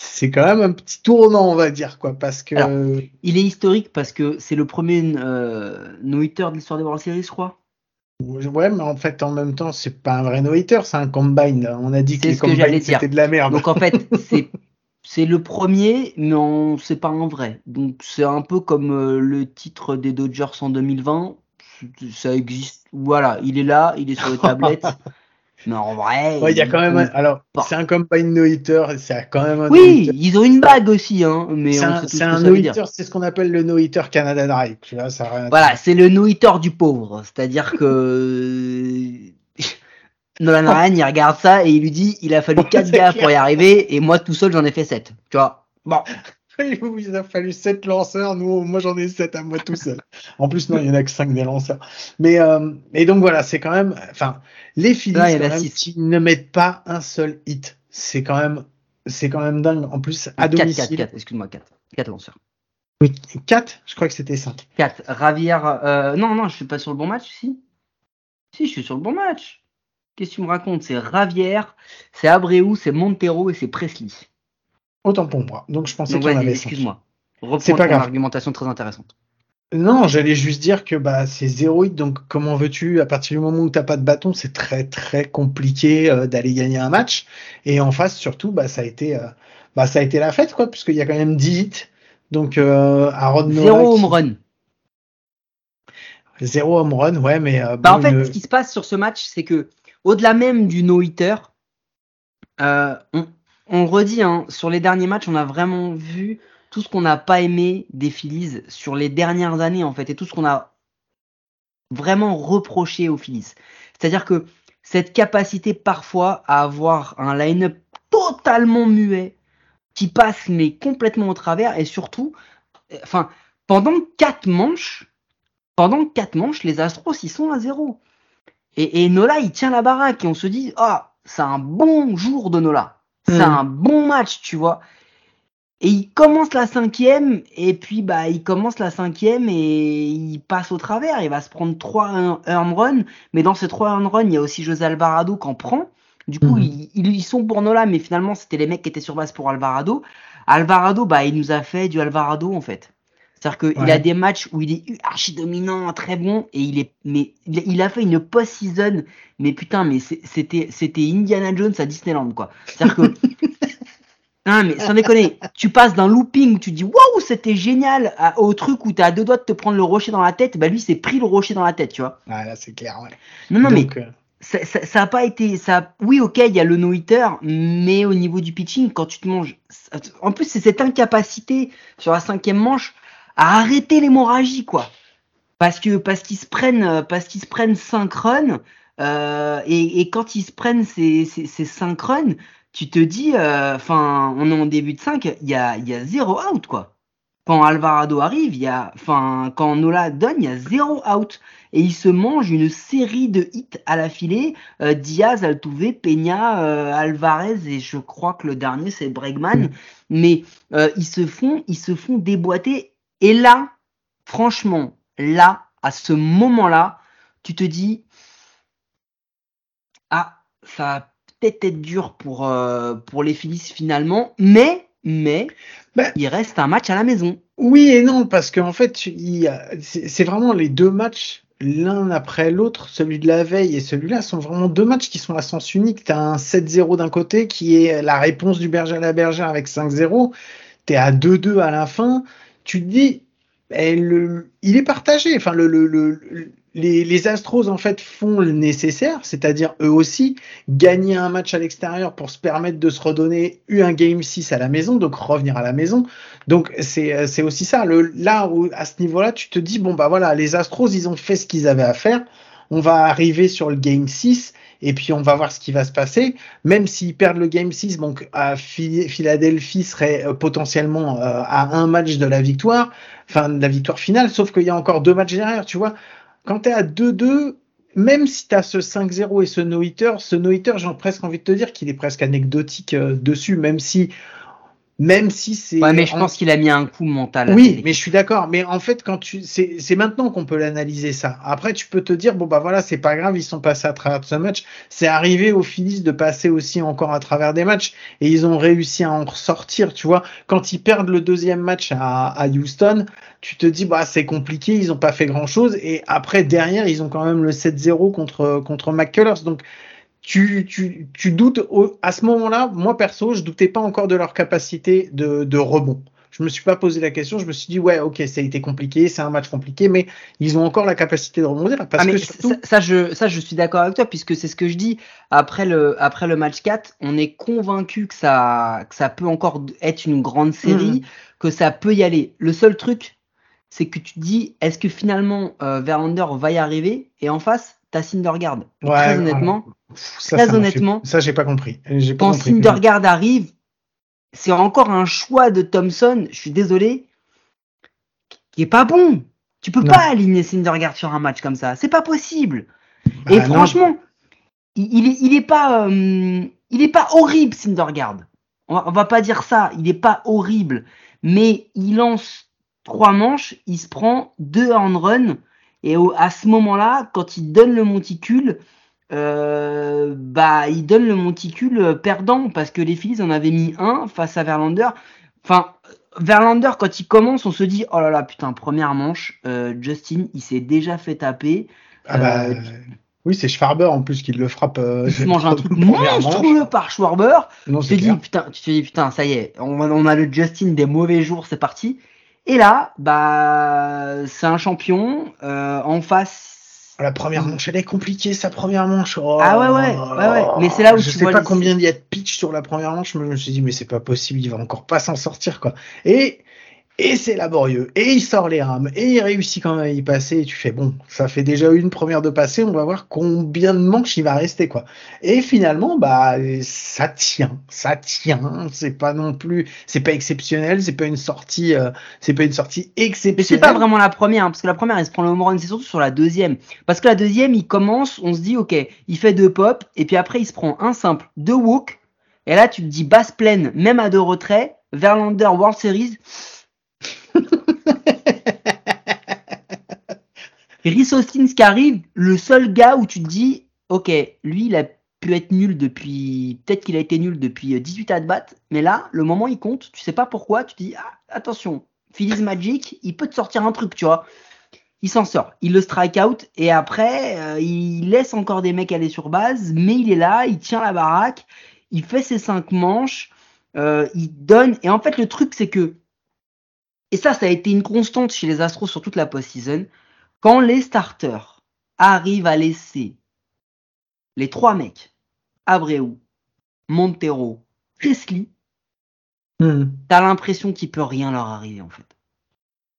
c'est quand même un petit tournant, on va dire, quoi, parce que. il est historique parce que c'est le premier euh, no-hitter de l'histoire des World Series, je crois. Ouais, mais en fait, en même temps, c'est pas un vrai no-hitter, c'est un combine. On a dit que les combines c'était de la merde. Donc en fait, c'est c'est le premier, mais c'est pas un vrai. Donc c'est un peu comme euh, le titre des Dodgers en 2020. Ça existe. Voilà, il est là, il est sur les tablettes. mais en vrai. il y a quand même. alors, c'est un combine no-hitter. C'est quand même un Oui, ils ont une bague aussi. Hein, mais c'est un, no-hitter. C'est ce qu'on appelle le no-hitter Canada Drive. Tu vois, ça voilà, c'est le no-hitter du pauvre. C'est-à-dire que. Nolan Ryan, il regarde ça et il lui dit il a fallu 4 gars pour y arriver et moi tout seul j'en ai fait 7. Tu vois Bon. Il a fallu 7 lanceurs, nous, moi j'en ai 7 à moi tout seul. En plus, non, il y en a que 5 des lanceurs. Mais euh, et donc voilà, c'est quand même, enfin, les Phillies qui ne mettent pas un seul hit, c'est quand même, c'est quand même dingue. En plus, à 4, domicile. 4, 4, excuse-moi, 4. 4 lanceurs. Oui, 4 Je crois que c'était 5. 4. Ravière, euh, non, non, je suis pas sur le bon match, si. Si, je suis sur le bon match. Qu'est-ce que tu me racontes? C'est Ravière, c'est Abreu, c'est Montero et c'est Presley. Autant pour moi. Donc je pensais qu'il y en avait Excuse-moi. C'est pas grave. argumentation très intéressante. Non, j'allais juste dire que bah, c'est zéro hit, donc comment veux-tu, à partir du moment où tu n'as pas de bâton, c'est très très compliqué euh, d'aller gagner un match. Et en face, surtout, bah, ça, a été, euh, bah, ça a été la fête, quoi, puisqu'il y a quand même 10 hits. Donc euh, Rod Zéro home run. Zéro home run, ouais, mais. bah, en fait, ce qui se passe sur ce match, c'est que au-delà même du no-hitter, euh, on, redit, hein, sur les derniers matchs, on a vraiment vu tout ce qu'on n'a pas aimé des Phillies sur les dernières années, en fait, et tout ce qu'on a vraiment reproché aux Phillies. C'est-à-dire que cette capacité parfois à avoir un line-up totalement muet, qui passe mais complètement au travers, et surtout, enfin, pendant quatre manches, pendant quatre manches, les Astros, ils sont à zéro. Et, Nola, il tient la baraque et on se dit, ah, c'est un bon jour de Nola. C'est hmm. un bon match, tu vois. Et il commence la cinquième, et puis bah il commence la cinquième et il passe au travers. Il va se prendre trois home run, mais dans ces trois home run, il y a aussi José Alvarado qui en prend. Du coup, hmm. ils, sont pour Nola, mais finalement c'était les mecs qui étaient sur base pour Alvarado. Alvarado, bah il nous a fait du Alvarado en fait. C'est-à-dire qu'il a des matchs où il est archi dominant, très bon, et il est, mais il a fait une post-season, mais putain, mais c'était, c'était Indiana Jones à Disneyland, quoi. C'est-à-dire que, non, mais sans déconner, tu passes d'un looping où tu dis waouh, c'était génial, au truc où tu as deux doigts de te prendre le rocher dans la tête, bah lui, s'est pris le rocher dans la tête, tu vois. Ah, là, c'est clair, ouais. Non, non, mais. Euh, ça, ça, a pas été ça oui ok il y a le no hitter mais au niveau du pitching quand tu te manges en plus c'est cette incapacité sur la cinquième manche à arrêter l'hémorragie, quoi. Parce que parce qu'ils se prennent parce qu'ils se prennent 5 runs euh, et, et, quand ils se prennent ces, ces, ces 5 runs, tu te dis, euh, enfin, on est en début de 5, il y a, y a zéro out, quoi. Quand Alvarado arrive, il y a, enfin, quand Nola donne, il y a zéro out. Et il se mange une série de hits à la filée. Euh, Diaz, Altuve, Peña, euh, Alvarez et je crois que le dernier c'est Bregman. Mm. Mais euh, ils se font, ils se font déboîter et là, franchement, là, à ce moment-là, tu te dis, ah, ça va peut-être être dur pour, euh, pour les Phillies finalement, mais, mais, ben, il reste un match à la maison. Oui et non, parce qu'en fait, c'est vraiment les deux matchs l'un après l'autre, celui de la veille et celui-là, sont vraiment deux matchs qui sont à sens unique. Tu as un 7-0 d'un côté qui est la réponse du berger à la bergère avec 5-0. Tu es à 2-2 à la fin tu te dis, eh, il est partagé. Enfin, le, les, Astros en fait font le nécessaire, c'est-à-dire eux aussi gagner un match à l'extérieur pour se permettre de se redonner un game 6 à la maison, donc revenir à la maison. Donc c'est aussi ça. Là où à ce niveau-là, tu te dis bon bah voilà, les Astros ils ont fait ce qu'ils avaient à faire. On va arriver sur le game 6 et puis on va voir ce qui va se passer. Même s'ils perdent le Game 6, donc à Philadelphie serait euh, potentiellement euh, à un match de la victoire, enfin de la victoire finale, sauf qu'il y a encore deux matchs derrière, tu vois. Quand tu es à 2-2, même si tu as ce 5-0 et ce no-hitter, ce no-hitter, j'ai presque envie de te dire qu'il est presque anecdotique euh, dessus, même si même si c'est. Ouais, mais je pense qu'il a mis un coup mental. Oui, mais je suis d'accord. Mais en fait, quand tu, c'est maintenant qu'on peut l'analyser ça. Après, tu peux te dire bon bah voilà, c'est pas grave, ils sont passés à travers ce match. C'est arrivé aux Phillies de passer aussi encore à travers des matchs et ils ont réussi à en ressortir. Tu vois, quand ils perdent le deuxième match à, à Houston, tu te dis bah c'est compliqué, ils ont pas fait grand chose. Et après derrière, ils ont quand même le 7-0 contre contre McCullers. Donc tu, tu, tu doutes à ce moment-là, moi perso, je doutais pas encore de leur capacité de, de rebond. Je me suis pas posé la question, je me suis dit ouais, ok, ça a été compliqué, c'est un match compliqué, mais ils ont encore la capacité de rebondir parce Ah, que mais surtout, ça, ça, je, ça, je suis d'accord avec toi, puisque c'est ce que je dis. Après le, après le match 4, on est convaincu que ça, que ça peut encore être une grande série, que ça peut y aller. Le seul truc, c'est que tu te dis, est-ce que finalement euh, Verlander va y arriver? Et en face, t'as Syndergaard. Et Ouais, très honnêtement, ça, très ça honnêtement, ça j'ai pas compris. Pas quand compris. Syndergaard arrive, c'est encore un choix de Thompson, je suis désolé, qui est pas bon. Tu peux Non. pas aligner Syndergaard sur un match comme ça, c'est pas possible. Bah, Et non. franchement, il, il est, il est pas, euh, il est pas horrible, Syndergaard. On va, on va pas dire ça. Il est pas horrible, mais il lance trois manches, il se prend deux en run, et au- à ce moment-là, quand il donne le monticule, euh, bah, il donne le monticule perdant parce que les Phillies en avaient mis un face à Verlander. Enfin, Verlander, quand il commence, on se dit oh là là, putain, première manche, euh, Justin, il s'est déjà fait taper. Ah bah, euh, oui, c'est Schwarber en plus qui le frappe. il se mange un truc monstrueux par Schwarber. Non, Tu te dis, putain, tu te dis, putain, ça y est, on, on a le Justin des mauvais jours, c'est parti. Et là, bah, c'est un champion. euh, en face. La première manche, elle est compliquée, sa première manche. Oh. Ah ouais, ouais, ouais, ouais. Mais c'est là où je tu sais vois pas les- combien il y a de pitch sur la première manche, mais je me suis dit, mais c'est pas possible, il va encore pas s'en sortir, quoi. Et, et c'est laborieux. Et il sort les rames. Et il réussit quand même à y passer. Et tu fais, bon, ça fait déjà une première de passer, on va voir combien de manches il va rester, quoi. Et finalement, bah, ça tient. Ça tient. C'est pas non plus, c'est pas exceptionnel, c'est pas une sortie, euh, c'est pas une sortie Mais exceptionnelle. c'est pas vraiment la première, hein, parce que la première, il se prend le home run, c'est surtout sur la deuxième. Parce que la deuxième, il commence, on se dit, ok, il fait deux pop, et puis après, il se prend un simple, deux walk, et là, tu te dis basse pleine, même à deux retraits, Verlander World Series. Rhys Hoskins qui arrive, le seul gars où tu te dis, ok, lui, il a pu être nul depuis, peut-être qu'il a été nul depuis euh, 18 at bat, mais là, le moment il compte, tu sais pas pourquoi, tu te dis, ah, attention, Phillies Magic, il peut te sortir un truc, tu vois. Il s'en sort, il le strike out, et après, euh, il laisse encore des mecs aller sur base, mais il est là, il tient la baraque, il fait ses cinq manches, euh, il donne, et en fait, le truc, c'est que, et ça, ça a été une constante chez les Astros sur toute la post-season, quand les starters arrivent à laisser les trois mecs, Abreu, Montero, Presley, Hmm. t'as l'impression qu'il peut rien leur arriver en fait.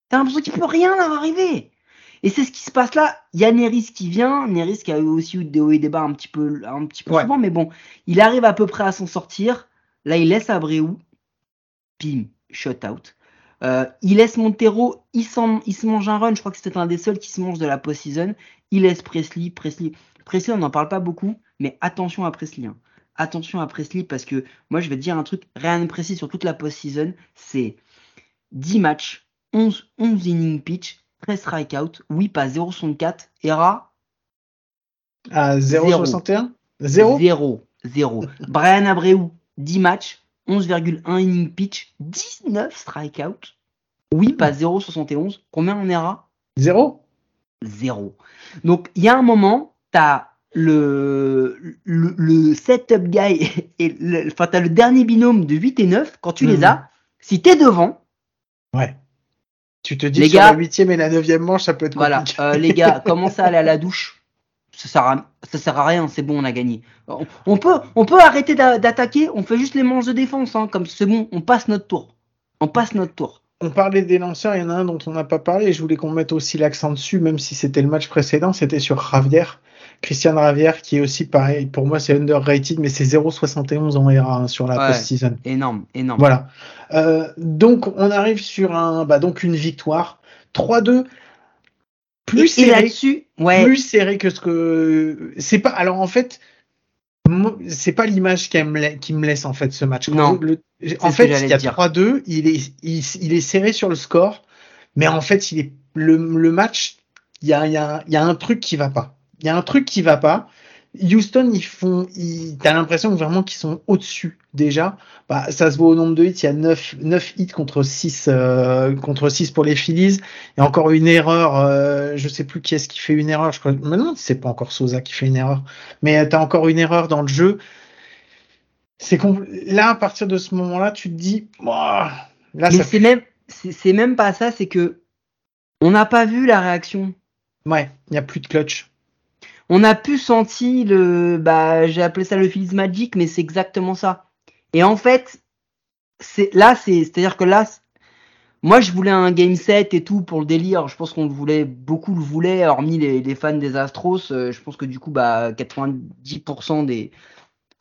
T'as l'impression qu'il peut rien leur arriver. Et c'est ce qui se passe là. Il y a Neris qui vient, Neris qui a eu aussi eu des hauts et des bas un petit peu, un petit peu Ouais. souvent, mais bon, il arrive à peu près à s'en sortir. Là, il laisse Abreu, bim, shut out. Euh, il laisse Montero, il, il se mange un run. Je crois que c'était un des seuls qui se mange de la post-season. Il laisse Presley, Presley, Presley, on n'en parle pas beaucoup, mais attention à Presley. hein. Attention à Presley parce que moi, je vais te dire un truc, rien de précis sur toute la post-season. C'est 10 matchs, 11, 11 innings pitch, 13 strikeouts, whip à 0,64, ERA À Zéro. 0,61 Zéro? 0. 0. Brian Abreu, 10 matchs, 11,1 innings pitch, 19 strikeouts, whip à 0,71. Combien on ERA Zéro Zéro. Donc, il y a un moment, tu as le, le, le setup guy et le, enfin, t'as le dernier binôme de 8 et 9. Quand tu les Mhm. as, si t'es devant, Ouais. Tu te dis Les que sur gars- la huitième et la neuvième manche, ça peut être voilà, compliqué. euh, les gars, commencez à aller à la douche. Ça sert à, ça sert à rien, c'est bon, on a gagné. On, on peut, on peut arrêter d'a- d'attaquer, on fait juste les manches de défense, hein, comme c'est bon, on passe notre tour. On passe notre tour. On parlait des lanceurs, il y en a un dont on n'a pas parlé, et je voulais qu'on mette aussi l'accent dessus, même si c'était le match précédent, c'était sur Javier. Christian Javier, qui est aussi pareil, pour moi c'est underrated, mais c'est 0,71 en ERA hein, sur la Ouais. post-season. Énorme, énorme. Voilà. Euh, donc on arrive sur un, bah, donc une victoire. 3-2, plus serré, ouais, plus serré que ce que c'est pas. Alors en fait, c'est pas l'image qui me, la- qui me laisse en fait ce match. Non. le- en fait, il y a te dire. 3-2, il est, il, il est serré sur le score, mais en fait, il est le, le match, il y a, il y, a, il y a un truc qui va pas. Il y a un truc qui va pas. Houston, ils font, ils, t'as l'impression vraiment qu'ils sont au-dessus déjà. Bah, ça se voit au nombre de hits. Il y a 9, 9 hits contre 6, euh, contre 6 pour les Phillies. Il y a encore une erreur. Euh, je sais plus qui est-ce qui fait une erreur. Je crois, maintenant, c'est pas encore Sosa qui fait une erreur. Mais t'as encore une erreur dans le jeu. C'est là, à partir de ce moment-là, tu te dis, là, Mais c'est même, c'est même pas ça, c'est que on n'a pas vu la réaction. Ouais, il n'y a plus de clutch. On a pu sentir le, bah, j'ai appelé ça le Phillies Magic, mais c'est exactement ça. Et en fait, c'est là, c'est, c'est-à-dire que là, moi, je voulais un game set et tout pour le délire. Je pense qu'on le voulait, beaucoup le voulaient, hormis les, les fans des Astros. Euh, je pense que du coup, bah, 90% des,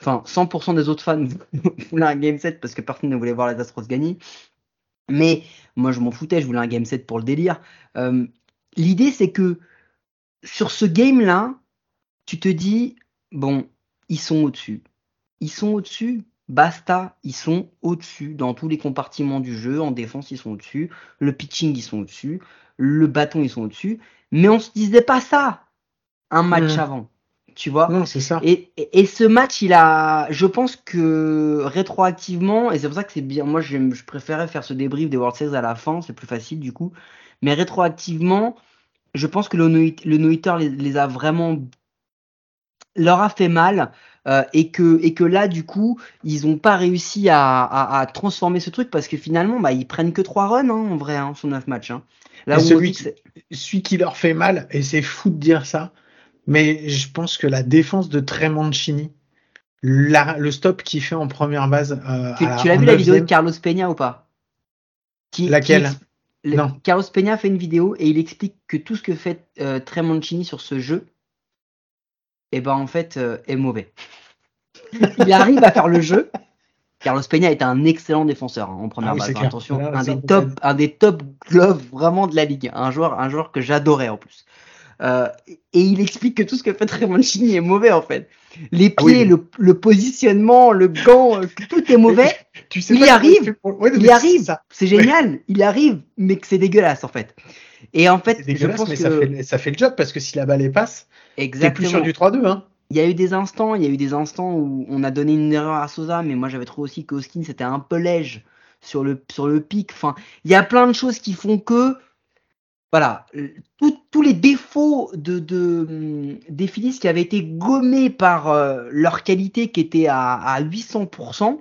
enfin, 100% des autres fans voulaient un game set parce que personne ne voulait voir les Astros gagner. Mais moi, je m'en foutais, je voulais un game set pour le délire. Euh, L'idée, c'est que sur ce game-là, tu te dis, bon, ils sont au-dessus. Ils sont au-dessus, basta, ils sont au-dessus dans tous les compartiments du jeu. En défense, ils sont au-dessus. Le pitching, ils sont au-dessus. Le bâton, ils sont au-dessus. Mais on se disait pas ça un match mmh. avant. Tu vois Non, c'est ça. Et, et, ce match, il a. Je pense que rétroactivement, et c'est pour ça que c'est bien. Moi, je, je préférais faire ce débrief des World Series à la fin, c'est plus facile du coup. Mais rétroactivement, je pense que le no-hitter les, a vraiment leur a fait mal euh, et que et que là du coup ils n'ont pas réussi à, à, transformer ce truc parce que finalement bah ils prennent que 3 runs hein, en vrai hein, sur 9 matchs hein. là celui, celui, qui leur fait mal et c'est fou de dire ça mais je pense que la défense de Tremonchini le stop qu'il fait en première base euh, tu, tu l'as vu la vidéo de Carlos Peña ou pas? Laquelle? Carlos Peña fait une vidéo et il explique que tout ce que fait euh, Tremoncini sur ce jeu, et eh ben en fait, euh, est mauvais. il arrive à faire le jeu. Carlos Peña est un excellent défenseur hein, en première ah base. Hein, attention, un, des top, un des top gloves vraiment de la ligue. Un joueur, un joueur que j'adorais en plus. Euh, et il explique que tout ce que fait Tremoncini est mauvais en fait. Les ah pieds, le, positionnement, le gant, euh, tout est mauvais. Tu sais il y arrive, il arrive, c'est génial, il arrive, mais que c'est dégueulasse en fait. Et en fait, je pense mais que... ça, fait, ça fait le job parce que si la balle est passe, t'es plus sur du 3-2. Hein. Il y a eu des instants, il y a eu des instants où on a donné une erreur à Sosa, mais moi j'avais trouvé aussi qu'Oskin c'était un peu léger sur le sur le pic. Enfin, il y a plein de choses qui font que voilà, tous les défauts de, de, des Phillies qui avaient été gommés par euh, leur qualité qui était à, à 800%,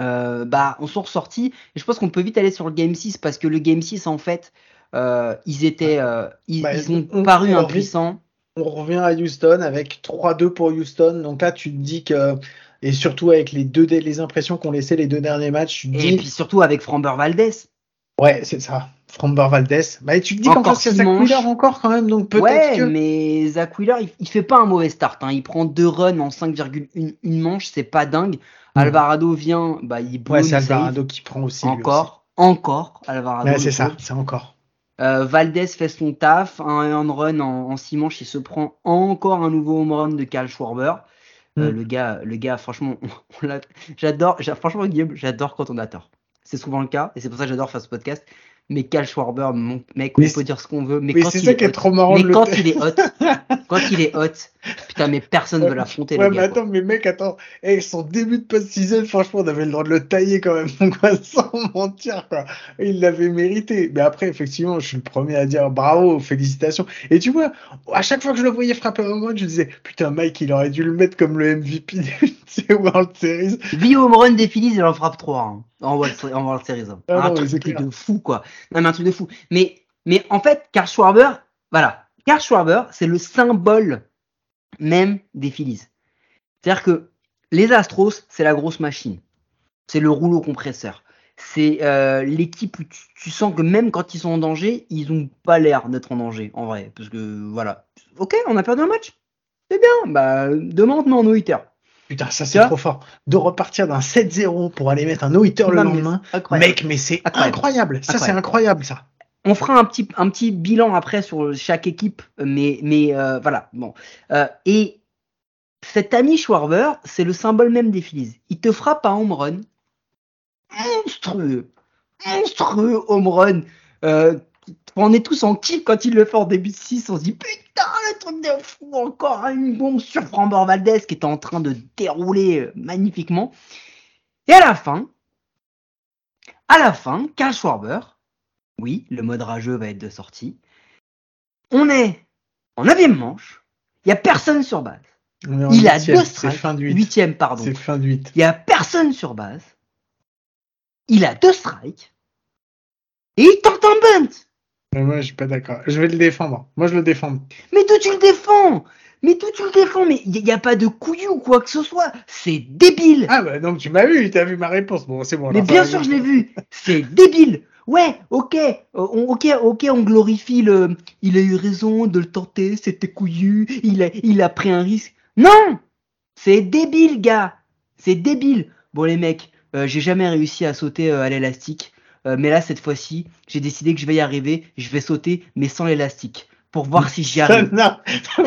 euh, bah, on sont ressortis. Et je pense qu'on peut vite aller sur le Game 6 parce que le Game 6, en fait, euh, ils étaient, ils, bah, ils, ont paru impuissants. On revient à Houston avec 3-2 pour Houston. Donc là, tu te dis que et surtout avec les deux les impressions qu'ont laissé les deux derniers matchs. et puis surtout avec Framber Valdez. Ouais, c'est ça. Framber Valdez. Bah, tu te dis qu'encore c'est Zach Wheeler encore quand même, donc peut-être ouais, mais Zach Wheeler, il, il, fait pas un mauvais start. Hein. Il prend deux runs en 5,1 une manche, c'est pas dingue. Mm. Alvarado vient, bah il Ouais, c'est Alvarado qui prend aussi. Encore, encore Alvarado. Ouais, c'est ça, c'est encore. Euh, Valdez fait son taf, un run en, en six manches, il se prend encore un nouveau home run de Cal Schwarber. Euh, mm. le gars, le gars, franchement, j'adore, franchement Guillaume, j'adore quand on a tort. C'est souvent le cas, et c'est pour ça que j'adore faire ce podcast mais Cal Schwarber, mon mec, on peut dire ce qu'on veut, mais, quand, il, est, trop marrant mais quand il est hot, quand il est hot, putain, mais personne ne veut l'affronter. Ouais, mais attends, mais mec, attends, hey, son début de post-season, franchement, on avait le droit de le tailler quand même, sans mentir, quoi. Il l'avait mérité. Mais après, effectivement, je suis le premier à dire bravo, félicitations. Et tu vois, à chaque fois que je le voyais frapper un home je disais, putain, Mike, il aurait dû le mettre comme le MVP des World Series. Vie home run des Phillies, il en frappe 3 hein, en World, Series. Hein. Ah un truc de fou, quoi. Non, mais un truc de fou. Mais, mais en fait, Karl Schwarber, voilà. Karl Schwarber, c'est le symbole même des Phillies. C'est-à-dire que les Astros, c'est la grosse machine. C'est le rouleau compresseur. C'est euh, l'équipe où tu, sens que même quand ils sont en danger, ils n'ont pas l'air d'être en danger, en vrai. Parce que voilà. Ok, on a perdu un match. C'est bien. Bah, demain, on te met en no-hitter. Putain, ça c'est trop fort. De repartir d'un 7-0 pour aller mettre un no-hitter le lendemain. Mec, mais c'est incroyable. Ça, c'est incroyable, ça. On fera un petit, un petit bilan après sur chaque équipe, mais, mais euh, voilà. Bon. Euh, et cet ami Schwarber, c'est le symbole même des Phillies. Il te frappe un home run monstrueux, monstrueux home run. Euh, on est tous en kiff quand il le fait en début de 6. On se dit putain, le truc de fou, encore une bombe sur Framber Valdez qui est en train de dérouler euh, magnifiquement. Et à la fin, à la fin, Karl Schwarber, oui, le mode rageux va être de sortie. On est en 9 manche, il n'y a personne sur base. Il a deux strikes. Fin de 8. pardon. C'est fin de 8. Il n'y a personne sur base. Il a deux strikes. Et il tente un bunt. Mais moi, je suis pas d'accord. Je vais le défendre. Moi, je le défends. Mais d'où tu le défends Mais d'où tu le défends Mais il n'y a, pas de couillu ou quoi que ce soit. C'est débile. Ah bah donc tu m'as vu, tu as vu ma réponse. Bon, c'est bon. Mais bien sûr, je l'ai vu. C'est débile. Ouais, ok, euh, ok, ok, on glorifie le. Il a eu raison de le tenter, c'était couillu, il a, il a pris un risque. Non C'est débile, gars C'est débile Bon, les mecs, euh, j'ai jamais réussi à sauter euh, à l'élastique. Euh, mais là, cette fois-ci, j'ai décidé que je vais y arriver. Je vais sauter, mais sans l'élastique. Pour voir si j'y arrive.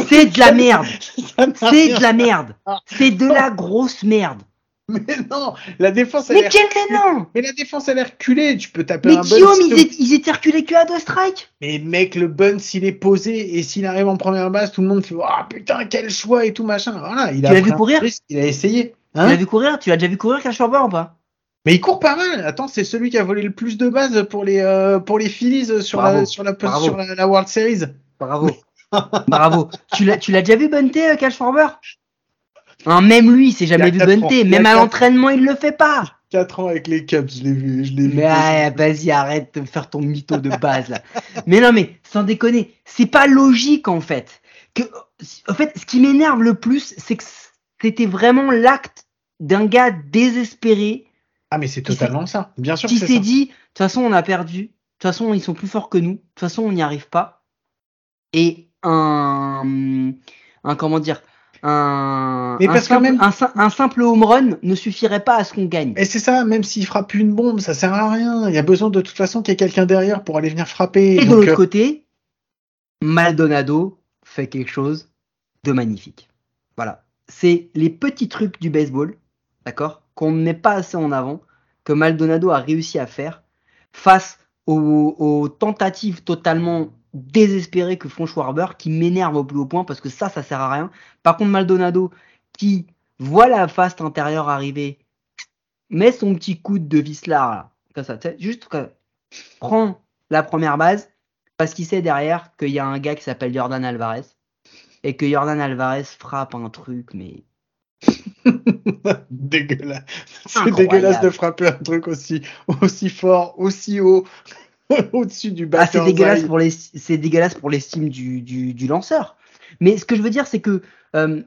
C'est de la merde C'est de la merde C'est de la grosse merde mais non, la défense elle Mais quel Mais la défense elle est reculée, tu peux taper mais un Guillaume, ils, ils étaient reculés que à deux strikes Mais mec, le bun s'il est posé et s'il arrive en première base, tout le monde fait Ah putain, quel choix et tout machin. Voilà, il tu l'as vu courir Il a essayé. Hein tu l'as vu courir Tu l'as déjà vu courir Cash ou pas? Mais il court pas mal. Attends, c'est celui qui a volé le plus de bases pour les euh, pour les Phillies sur la sur la, sur la, World Series. Bravo. Bravo. Tu l'as tu l'as déjà vu bunter Cash Schwarber Hein, même lui, il s'est jamais vu bunter. Même à l'entraînement, il le fait pas. 4 ans avec les Cubs, je l'ai vu, je l'ai vu. Mais vas-y, arrête de faire ton mytho de base là. mais non, mais sans déconner, c'est pas logique en fait. Que, en fait, ce qui m'énerve le plus, c'est que c'était vraiment l'acte d'un gars désespéré. Ah mais c'est totalement ça. Bien sûr. Qui s'est dit, de toute façon, on a perdu. De toute façon, ils sont plus forts que nous. De toute façon, on n'y arrive pas. Et un, un comment dire, un, un, simple, un, simple, home run ne suffirait pas à ce qu'on gagne. Et c'est ça, même s'il frappe une bombe, ça sert à rien. Il y a besoin de toute façon qu'il y ait quelqu'un derrière pour aller venir frapper. Et de l'autre euh, côté, Maldonado fait quelque chose de magnifique. Voilà. C'est les petits trucs du baseball, d'accord, qu'on ne met pas assez en avant, que Maldonado a réussi à faire face aux, tentatives totalement désespéré que font Schwarber, qui m'énerve au plus haut point parce que ça, ça sert à rien. Par contre, Maldonado, qui voit la face intérieure arriver, met son petit coup de vis là, comme ça, juste prend la première base parce qu'il sait derrière qu'il y a un gars qui s'appelle Jordan Alvarez et que Jordan Alvarez frappe un truc, mais. dégueulasse. C'est dégueulasse de frapper un truc aussi, aussi fort, aussi haut. au-dessus du bas. Ah, c'est dégueulasse pour les, c'est dégueulasse pour l'estime du, du, du, lanceur. Mais ce que je veux dire, c'est que euh,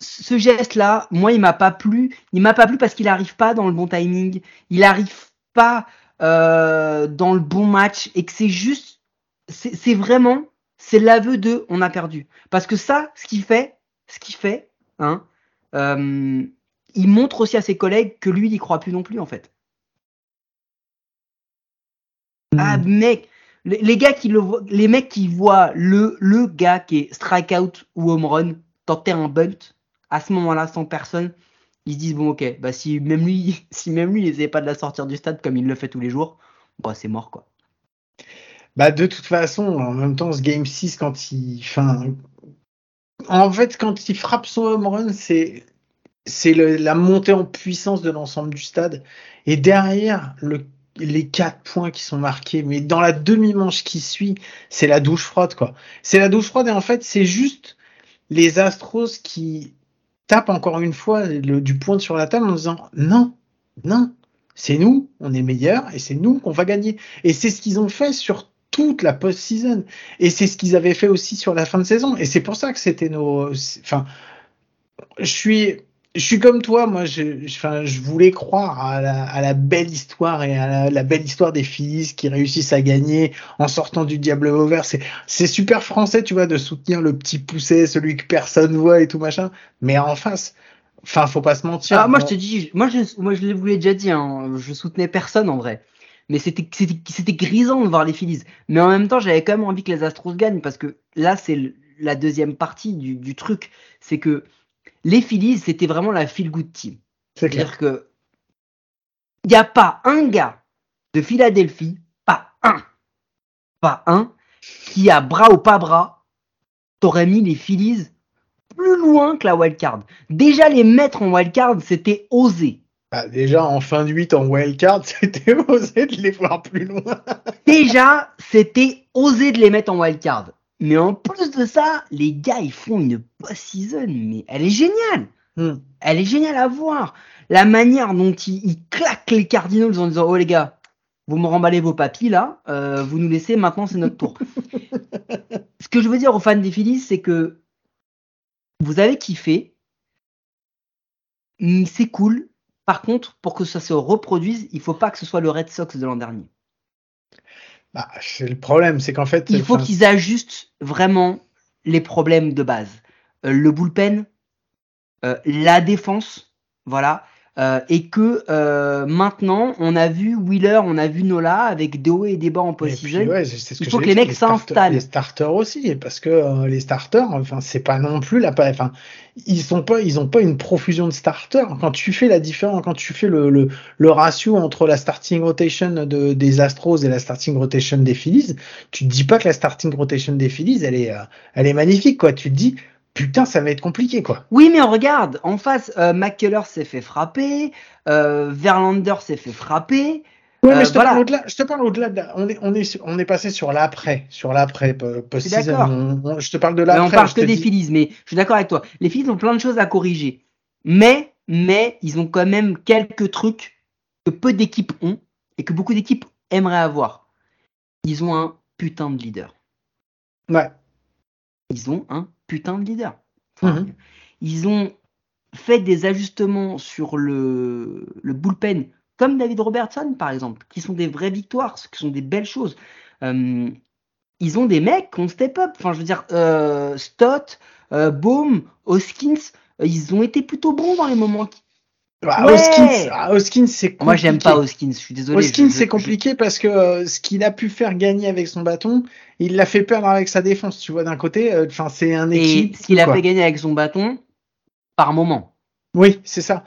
ce geste-là, moi, il m'a pas plu. Il m'a pas plu parce qu'il arrive pas dans le bon timing. Il arrive pas euh, dans le bon match et que c'est juste, c'est vraiment, c'est l'aveu de, on a perdu. Parce que ça, ce qu'il fait, ce qu'il fait, hein, euh, il montre aussi à ses collègues que lui, il y croit plus non plus en fait. Ah hmm. mec, les, gars qui le les mecs qui voient le, le gars qui est strikeout ou home run tenter un bunt, à ce moment-là, sans personne, ils se disent bon ok, bah si même lui, si même lui, il n'essayait pas de la sortir du stade comme il le fait tous les jours, bah c'est mort quoi. Bah de toute façon, en même temps, ce game 6, quand il. Enfin, en fait, quand il frappe son home run, c'est. C'est la montée en puissance de l'ensemble du stade. Et derrière, le les quatre points qui sont marqués, mais dans la demi-manche qui suit, c'est la douche froide, quoi. C'est la douche froide et en fait, c'est juste les Astros qui tapent encore une fois le, du point sur la table en disant non, non, c'est nous, on est meilleurs et c'est nous qu'on va gagner. Et c'est ce qu'ils ont fait sur toute la post-season. Et c'est ce qu'ils avaient fait aussi sur la fin de saison. Et c'est pour ça que c'était nos, enfin, je suis, je suis comme toi, moi, je, enfin, je voulais croire à la, à la, belle histoire et à la, belle histoire des Phillies qui réussissent à gagner en sortant du diable au vert. C'est, c'est super français, tu vois, de soutenir le petit poussé, celui que personne voit et tout machin. Mais en face, enfin, faut pas se mentir. Ah, moi, je te dis, moi, je, moi, je vous l'ai déjà dit, hein, je soutenais personne en vrai. Mais c'était, grisant de voir les Phillies. Mais en même temps, j'avais quand même envie que les Astros gagnent parce que là, c'est la deuxième partie du, du truc. C'est que, les Phillies, c'était vraiment la feel-good team. C'est-à-dire que il n'y a pas un gars de Philadelphie, pas un, pas un, qui a bras ou pas bras, t'aurais mis les Phillies plus loin que la wildcard. Déjà, les mettre en wildcard, c'était osé. Bah, déjà, en fin de 8 en wildcard, c'était osé de les voir plus loin. déjà, c'était osé de les mettre en wildcard. Mais en plus de ça, les gars, ils font une post-season, mais elle est géniale. Hmm. Elle est géniale à voir. La manière dont ils, ils claquent les Cardinals en disant Oh les gars, vous me remballez vos papilles là, euh, vous nous laissez, maintenant c'est notre tour. Ce que je veux dire aux fans des Phillies, c'est que vous avez kiffé, mm, c'est cool. Par contre, pour que ça se reproduise, il faut pas que ce soit le Red Sox de l'an dernier. Bah, c'est le problème, c'est qu'en fait. Il faut qu'ils ajustent vraiment les problèmes de base. Euh, le bullpen, euh, la défense, voilà. Euh, et que euh, maintenant, on a vu Wheeler, on a vu Nola avec des hauts et des bas en post-season. ouais, Il faut que les mecs s'installent. Les starters aussi, parce que euh, les starters, enfin, c'est pas non plus la, enfin, ils sont pas, ils ont pas une profusion de starters. Quand tu fais la différence, quand tu fais le, le, le ratio entre la starting rotation de, des Astros et la starting rotation des Phillies, tu te dis pas que la starting rotation des Phillies, elle est, euh, elle est magnifique, quoi. Tu te dis, putain, ça va être compliqué, quoi. Oui, mais on regarde, en face, euh, McKellar s'est fait frapper, euh, Verlander s'est fait frapper. Ouais, mais Euh, je te voilà. parle au-delà, je te parle au-delà de la- on est, on est, sur- on est passé sur l'après, sur l'après, po- post-season. Je te parle de Mais l'après. on parle que des dis- Phillies, mais je suis d'accord avec toi. Les Phillies ont plein de choses à corriger. Mais, mais, ils ont quand même quelques trucs que peu d'équipes ont et que beaucoup d'équipes aimeraient avoir. Ils ont un putain de leader. Ouais. Ils ont un putain de leader. Enfin, Mhm. Ils ont fait des ajustements sur le, le bullpen, comme David Robertson, par exemple, qui sont des vraies victoires, qui sont des belles choses. Euh, ils ont des mecs qui ont step up. Enfin, je veux dire, euh, Stott, euh, Baum, Hoskins, euh, ils ont été plutôt bons dans les moments. qui- Bah, Ouais. Hoskins, ah, Hoskins, c'est compliqué. Moi, j'aime pas Hoskins, je suis désolé. Hoskins, c'est compliqué parce que euh, ce qu'il a pu faire gagner avec son bâton, il l'a fait perdre avec sa défense. Tu vois, d'un côté, euh, enfin, c'est un Et équilibre. ce qu'il a fait gagner avec son bâton, par moment. Oui, c'est ça.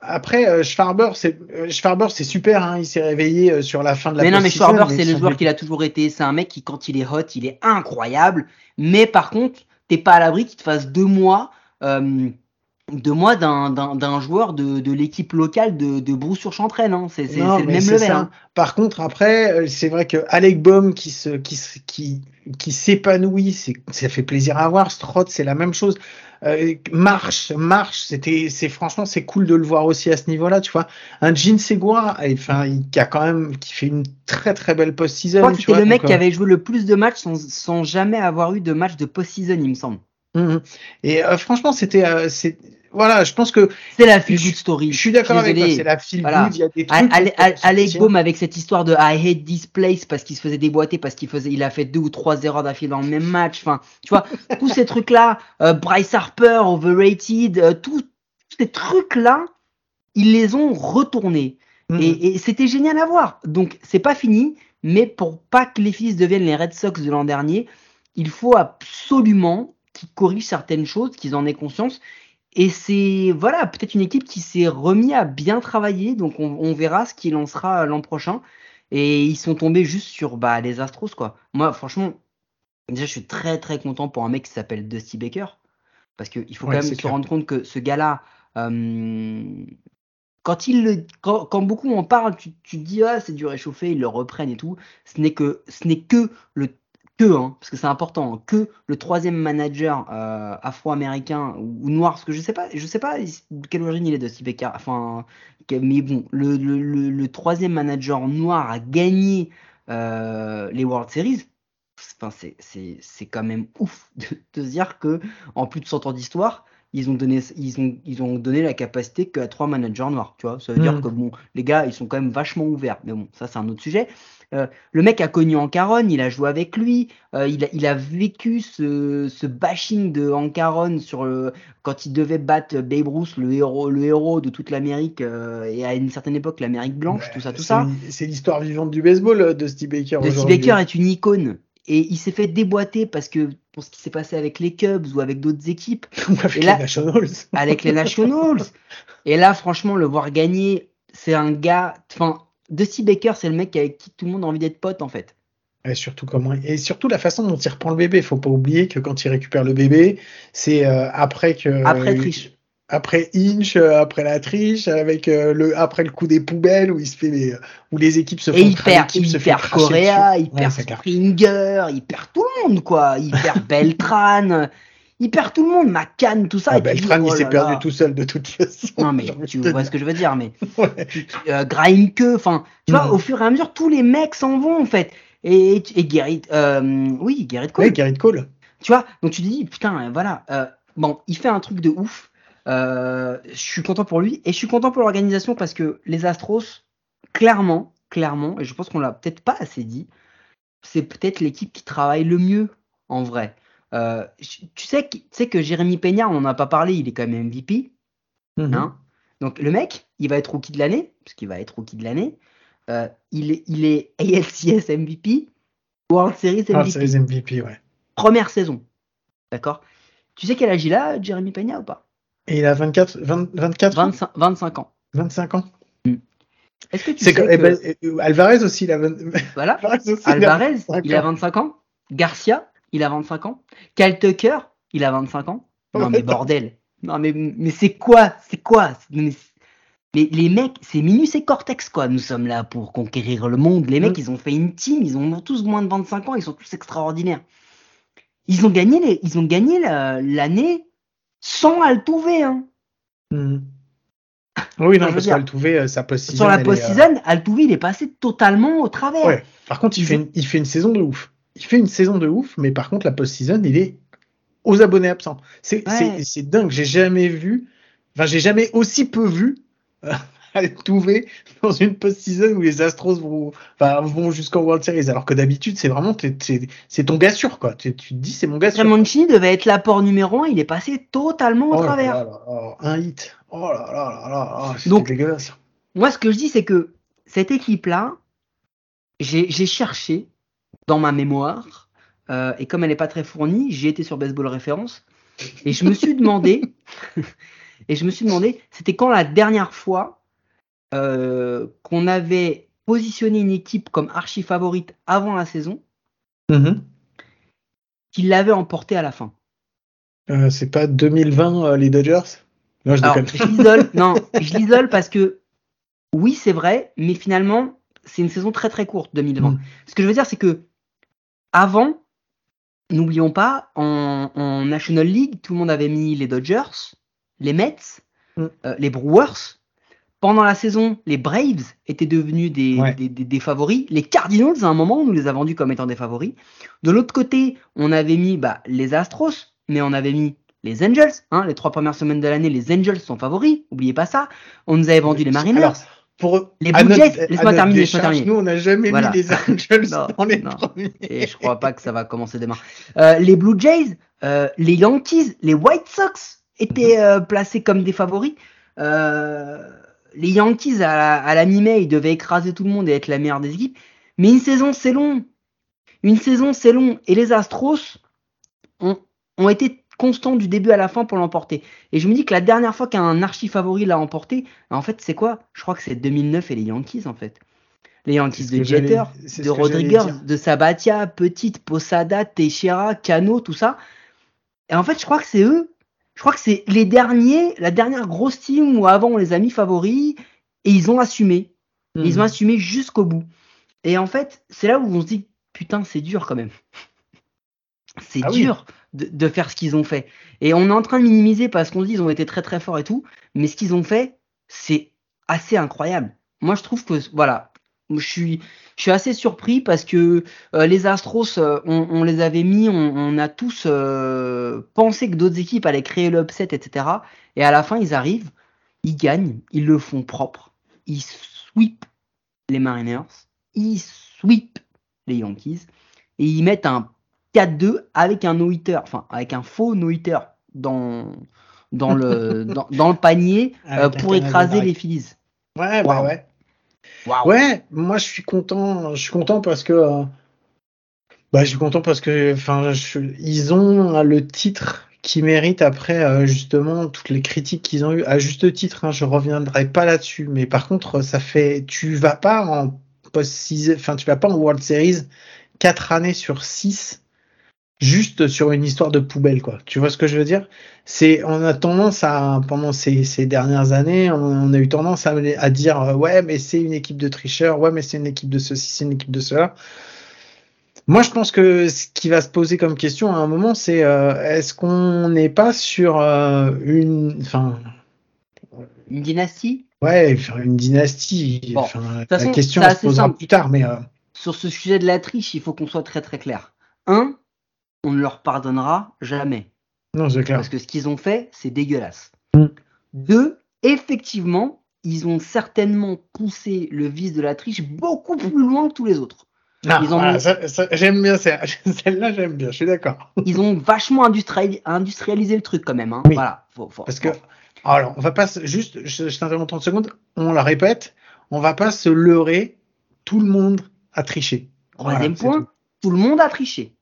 Après, euh, Schwarber, c'est euh, Schwarber, c'est super. Hein, il s'est réveillé euh, sur la fin de la Mais non, mais Schwarber, c'est le joueur qu'il a toujours été. C'est un mec qui, quand il est hot, il est incroyable. Mais par contre, t'es pas à l'abri qu'il te fasse deux mois, euh, deux mois d'un, joueur de, de l'équipe locale de, de Brou-sur-Chantraine. Hein. C'est, le même level. Hein. Par contre, après, euh, c'est vrai que Alec Baum qui se, qui, se- qui, qui s'épanouit, ça fait plaisir à voir. Strott, c'est la même chose. Euh, marche, marche, c'était, c'est franchement, c'est cool de le voir aussi à ce niveau-là, tu vois. Un Jean Segura, enfin, il, qui a quand même, qui fait une très très belle Je post-season. crois que tu c'était le mec donc, qui euh, avait joué le plus de matchs sans, sans jamais avoir eu de match de post-season, il me semble. Mhm. Et euh, franchement, c'était, euh, voilà, je pense que C'est la feel good story. je suis d'accord avec toi. C'est la feel Voilà. good. Il y a des trucs. Alec sortir. Baum avec cette histoire de I hate this place parce qu'il se faisait déboîter parce qu'il faisait il a fait deux ou trois erreurs d'affilée dans le même match enfin tu vois tous ces trucs là Bryce Harper overrated euh, tous ces trucs là ils les ont retournés Mhm. et, et c'était génial à voir donc c'est pas fini mais pour pas que les Phillies deviennent les Red Sox de l'an dernier il faut absolument qu'ils corrigent certaines choses qu'ils en aient conscience et c'est voilà peut-être une équipe qui s'est remis à bien travailler, donc on, on verra ce qu'il en sera l'an prochain. Et ils sont tombés juste sur bah, les Astros quoi. Moi franchement, déjà je suis très très content pour un mec qui s'appelle Dusty Baker parce qu'il faut Ouais, quand même se clair. rendre compte que ce gars-là, euh, quand il le, quand, quand beaucoup en parlent, tu, tu te dis ah c'est du réchauffé, ils le reprennent et tout. Ce n'est que ce n'est que le que, hein, parce que c'est important, hein, que le troisième manager euh, afro-américain ou, ou noir, parce que je sais pas, je sais pas de quelle origine il est de Steve enfin, mais bon, le, le, le, le troisième manager noir a gagné euh, les World Series. Enfin, c'est, c'est, c'est quand même ouf de, de se dire que en plus de 100 ans d'histoire, ils ont donné, ils ont, ils ont donné la capacité qu'à trois managers noirs. Tu vois, ça veut dire Mhm. que bon, les gars, ils sont quand même vachement ouverts. Mais bon, ça c'est un autre sujet. Euh, le mec a connu Ancaron, il a joué avec lui, euh, il, a, il a vécu ce, ce bashing de Ancaron sur le, quand il devait battre Babe Ruth, le héros, le héros de toute l'Amérique euh, et à une certaine époque l'Amérique blanche, tout ça, tout ça. C'est l'histoire vivante du baseball euh, de Steve Baker. De Steve. Baker est une icône et il s'est fait déboîter parce que pour ce qui s'est passé avec les Cubs ou avec d'autres équipes, Ou avec Et là- les Nationals. avec les Nationals. Et là, franchement, le voir gagner, c'est un gars. Enfin, Dusty Baker, c'est le mec avec qui tout le monde a envie d'être pote en fait. Et surtout comment et surtout la façon dont il reprend le bébé. Faut pas oublier que quand il récupère le bébé, c'est euh, après que après triche. Après Inch, euh, après la triche, avec euh, le après le coup des poubelles où il se fait les, où les équipes se font et il perd, il perd Correa, il perd Springer, il perd tout le monde quoi, il perd Beltran. Il perd tout le monde, McCann, tout ça. Ah, Beltran, il oh s'est perdu tout seul de toute façon. Non, mais tu vois ce que je veux dire, mais. ouais. euh, enfin, tu vois, mm. au fur et à mesure, tous les mecs s'en vont, en fait et, et Garrett, euh, oui, Garrett Cole. Oui, Garrett Cole. Tu vois, donc tu te dis, putain, voilà, euh, bon, il fait un truc de ouf. Euh, je suis content pour lui et je suis content pour l'organisation parce que les Astros, clairement, clairement, et je pense qu'on l'a peut-être pas assez dit, c'est peut-être l'équipe qui travaille le mieux en vrai. Euh, tu sais, tu sais que Jérémy Peña, on n'en a pas parlé, il est quand même MVP. Mm-hmm. hein Donc le mec, il va être rookie de l'année, parce qu'il va être rookie de l'année. Euh, il, est, il est ALCS MVP, World Series MVP. World Series MVP, ouais. Première saison. D'accord Tu sais quel âge il a, Jeremy Peña, ou pas? Et il a 24, 24 25, 25 ans. 25 ans? Hmm. Est-ce que tu sais que... Eh ben, euh, Alvarez aussi, il a, voilà. Alvarez, il, a 25 ans. Garcia, il a 25 ans. Cal Tucker, il a 25 ans. Non, mais bordel. Non, mais, mais c'est quoi C'est quoi? Mais les mecs, c'est Minus et Cortex, quoi. Nous sommes là pour conquérir le monde. Les mecs, mm. ils ont fait une team, ils ont tous moins de 25 ans, ils sont tous extraordinaires. Ils ont gagné, les, ils ont gagné l'année sans Altuve, hein. Mm. Oui, non, parce qu'Altuve, euh, sa post Sur la post-season, euh... Altuve, il est passé totalement au travers. Ouais. Par contre, il fait, une, il fait une saison de ouf. Il fait une saison de ouf, mais par contre, la post-season, il est aux abonnés absents. C'est dingue. J'ai jamais vu, enfin, j'ai jamais aussi peu vu Altuve dans une post-season où les Astros vont, enfin, vont jusqu'en World Series. Alors que d'habitude, c'est vraiment, c'est ton gars sûr, quoi. Tu, tu te dis, c'est mon gars sûr. Mancini devait être l'apport numéro un, il est passé totalement au oh travers. un hit. Oh là là là là, Donc, dégueulasse. Moi, ce que je dis, c'est que cette équipe-là, j'ai cherché dans ma mémoire, euh, et comme elle n'est pas très fournie, j'ai été sur Baseball Référence, et je me suis demandé, Et je me suis demandé, c'était quand la dernière fois euh, qu'on avait positionné une équipe comme archi favorite avant la saison, mm-hmm. qu'il l'avait emporté à la fin. Euh, c'est pas 2020 euh, les Dodgers? Non, je l'isole. non, je l'isole parce que oui, c'est vrai, mais finalement, c'est une saison très très courte 2020. Mm. Ce que je veux dire, c'est que avant, n'oublions pas, en, National League, tout le monde avait mis les Dodgers, les Mets, mm. euh, les Brewers. Pendant la saison, les Braves étaient devenus des, des, favoris. Les Cardinals, à un moment, on nous les a vendus comme étant des favoris. De l'autre côté, on avait mis bah, les Astros, mais on avait mis les Angels. Hein, les trois premières semaines de l'année, les Angels sont favoris. Oubliez pas ça. On nous avait vendu les Mariners. Pour les Blue Jays, laisse-moi terminer, laisse terminer. Nous, on n'a jamais mis les Angels dans les premiers. Et je crois pas que ça va commencer demain. Euh, les Blue Jays, euh, les Yankees, les White Sox, étaient euh, placés comme des favoris. Euh, les Yankees, à, la mi-mai, ils devaient écraser tout le monde et être la meilleure des équipes. Mais une saison, c'est long. Une saison, c'est long. Et les Astros ont, ont été constants du début à la fin pour l'emporter. Et je me dis que la dernière fois qu'un archi-favori l'a emporté, en fait, c'est quoi? Je crois que c'est 2009 et les Yankees, en fait. Les Yankees de Jeter, de Rodriguez, de Sabatia, Petite, Posada, Teixeira, Cano, tout ça. Et en fait, je crois que c'est eux je crois que c'est les derniers, la dernière grosse team où avant on les a mis favoris et ils ont assumé. Ils ont hmm. assumé jusqu'au bout. Et en fait, c'est là où on se dit putain, c'est dur quand même. C'est ah dur de, faire ce qu'ils ont fait. Et on est en train de minimiser parce qu'on se dit ils ont été très très forts et tout, mais ce qu'ils ont fait, c'est assez incroyable. Moi, je trouve que voilà, je suis, je suis assez surpris parce que euh, les Astros, euh, on, les avait mis, on, a tous euh, pensé que d'autres équipes allaient créer l'upset, etc. Et à la fin, ils arrivent, ils gagnent, ils le font propre, ils sweep les Mariners, ils sweep les Yankees et ils mettent un 4-2 avec un no-hitter, enfin avec un faux no-hitter dans, dans, le, dans, le panier pour écraser les Phillies. Ouais, bah ouais. Ouais, moi je suis content. Je suis content parce que. Euh, bah, je suis content parce que, enfin, ils ont le titre qui mérite après euh, justement toutes les critiques qu'ils ont eu à juste titre. Hein, je reviendrai pas là-dessus, mais par contre, ça fait, tu vas pas en post enfin, tu vas pas en World Series 4 années sur 6 juste sur une histoire de poubelle, quoi. Tu vois ce que je veux dire? C'est, on a tendance à, pendant ces, ces dernières années, on, a eu tendance à, à dire, euh, ouais, mais c'est une équipe de tricheurs, ouais, mais c'est une équipe de ceci, c'est une équipe de cela. Moi, je pense que ce qui va se poser comme question à un moment, c'est euh, est-ce qu'on n'est pas sur euh, une, enfin, une dynastie? Ouais, une dynastie. la question se posera plus tard, mais sur ce sujet de la triche, il faut qu'on soit très très clair. Un, on ne leur pardonnera jamais. Non, c'est clair. Parce que ce qu'ils ont fait, c'est dégueulasse. Mm. Deux, effectivement, ils ont certainement poussé le vice de la triche beaucoup plus loin que tous les autres. Ah, j'aime bien celle-là, j'aime bien, je suis d'accord. Ils ont vachement industrialisé le truc quand même. Hein. Voilà, Parce que, alors, on va pas juste, je, je t'interromps 30 secondes, on la répète, on va pas se leurrer, tout le monde a triché. Troisième point, tout. le monde a triché.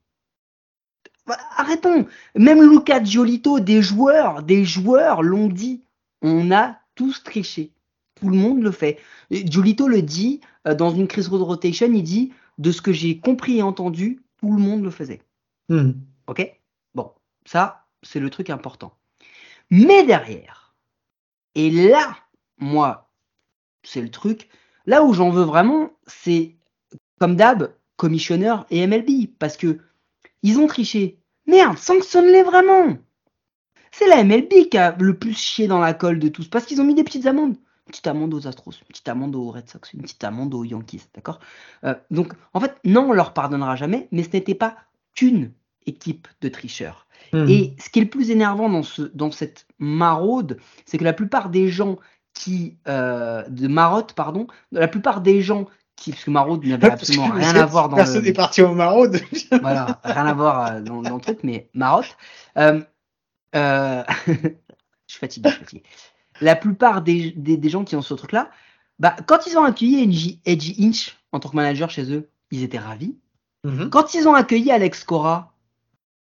Bah, arrêtons. Même Luca Giolito, des joueurs, des joueurs l'ont dit. On a tous triché. Tout le monde le fait. Giolito le dit euh, dans une crise road rotation, il dit de ce que j'ai compris et entendu, tout le monde le faisait. Hmm. Ok? Bon, ça, c'est le truc important. Mais derrière, et là, moi, c'est le truc, là où j'en veux vraiment, c'est comme d'hab, commissionneur et MLB, parce que ils ont triché. Merde, sanctionne-les vraiment. C'est la MLB qui a le plus chié dans la colle de tous, parce qu'ils ont mis des petites amendes. Une petite amende aux Astros, une petite amende aux Red Sox, une petite amende aux Yankees, d'accord? Euh, Donc, en fait, non, on leur pardonnera jamais, mais ce n'était pas qu'une équipe de tricheurs. Hmm. Et ce qui est le plus énervant dans, ce, dans cette maraude, c'est que la plupart des gens qui euh, de marotte, pardon, la plupart des gens parce que Maraude n'avait absolument rien à voir dans personne n'est parti au Maraude. voilà, rien à voir euh, dans, le truc, mais Marotte. Euh, euh, je suis fatigué, je suis fatigué. La plupart des, des, gens qui ont ce truc-là, bah, quand ils ont accueilli Edgy Inch en tant que manager chez eux, ils étaient ravis. Mhm. Quand ils ont accueilli Alex Cora,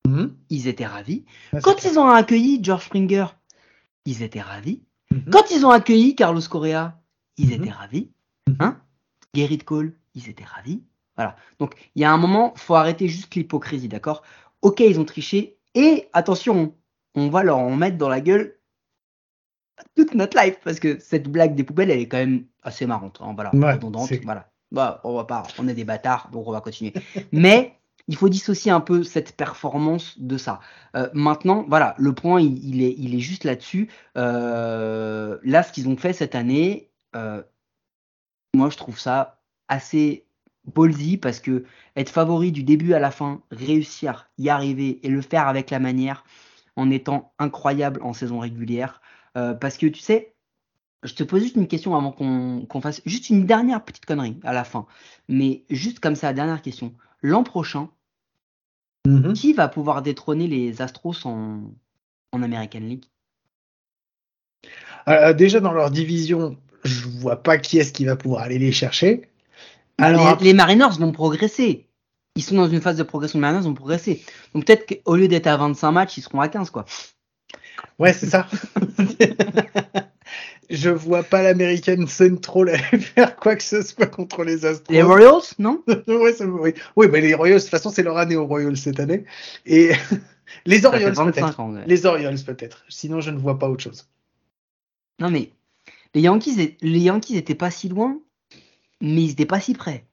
mhm. ils étaient ravis. quand ils ont accueilli George Springer, ils étaient ravis. Mhm. Quand ils ont accueilli Carlos Correa, ils étaient ravis. Hein? Gary Cole, ils étaient ravis. Voilà. Donc, il y a un moment, faut arrêter juste l'hypocrisie, d'accord? Ok, ils ont triché. Et attention, on va leur en mettre dans la gueule toute notre life parce que cette blague des poubelles, elle est quand même assez marrante. Hein, voilà, redondante. Voilà. Bah, on va pas, on est des bâtards, donc on va continuer. Mais il faut dissocier un peu cette performance de ça. Euh, maintenant, voilà, le point, il, est, il est juste là-dessus. Euh, là, ce qu'ils ont fait cette année, euh, moi, je trouve ça assez ballsy parce que être favori du début à la fin, réussir, y arriver et le faire avec la manière en étant incroyable en saison régulière. Euh, parce que tu sais, je te pose juste une question avant qu'on fasse juste une dernière petite connerie à la fin. Mais juste comme ça, dernière question. L'an prochain, mm-hmm. qui va pouvoir détrôner les Astros en, en American League? Euh, Déjà dans leur division, je vois pas qui est-ce qui va pouvoir aller les chercher. Alors, les, Mariners vont progresser. Ils sont dans une phase de progression. Les Mariners vont progresser. Donc peut-être qu'au lieu d'être à 25 matchs, ils seront à 15, quoi. Ouais, c'est ça. je vois pas l'American Central faire quoi que ce soit contre les Astros. Les Royals, non? Ouais, oui. oui, mais les Royals, de toute façon, c'est leur année aux Royals cette année. Et les Orioles, peut-être. Les Orioles, peut-être. Sinon, je ne vois pas autre chose. Non, mais les Yankees, les Yankees étaient pas si loin, mais ils étaient pas si près.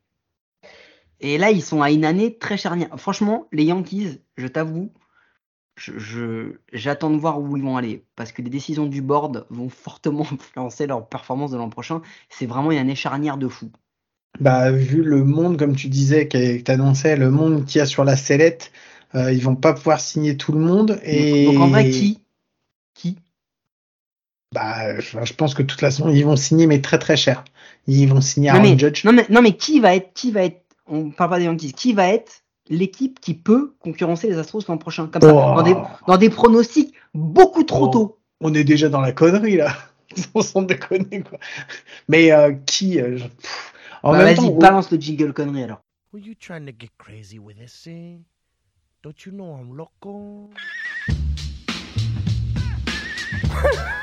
Et là, ils sont à une année très charnière. Franchement, les Yankees, je t'avoue, j'attends de voir où ils vont aller. Parce que les décisions du board vont fortement influencer leur performance de l'an prochain. C'est vraiment une année charnière de fou. Bah, vu le monde, comme tu disais, que tu annonçais, le monde qu'il y a sur la sellette, euh, ils vont pas pouvoir signer tout le monde. Et... donc en vrai, qui bah, je, pense que de toute façon, ils vont signer, mais très très cher. Ils vont signer Aaron Judge. Non mais, non, mais qui va être, qui va être, on parle pas des Yankees, qui va être l'équipe qui peut concurrencer les Astros l'an prochain, comme ça, dans des, dans des pronostics beaucoup trop oh, tôt. On est déjà dans la connerie là. on s'en déconne quoi. Mais euh, qui euh, bah, Vas-y, balance le jingle connerie alors. Were you trying to get crazy with this thing? Don't you know I'm loco?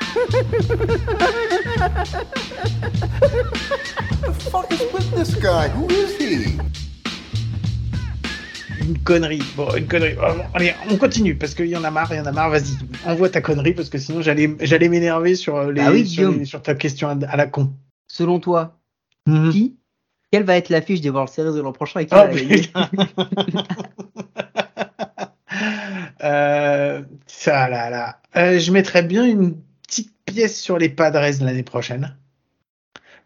the fuck is with this guy? Who is he? une connerie. Bon, une connerie. Oh, allez, on continue parce qu'il y en a marre, il y en a marre. Vas-y, envoie ta connerie parce que sinon j'allais, j'allais m'énerver sur euh, les, Ah oui, sur, Guillaume. les- sur ta question à, à la con. Selon toi, Mhm. qui Quelle va être l'affiche des World Series de l'an prochain et qui Oh, va la. Euh, ça là là. Euh, je mettrais bien une pièce sur les Padres l'année prochaine.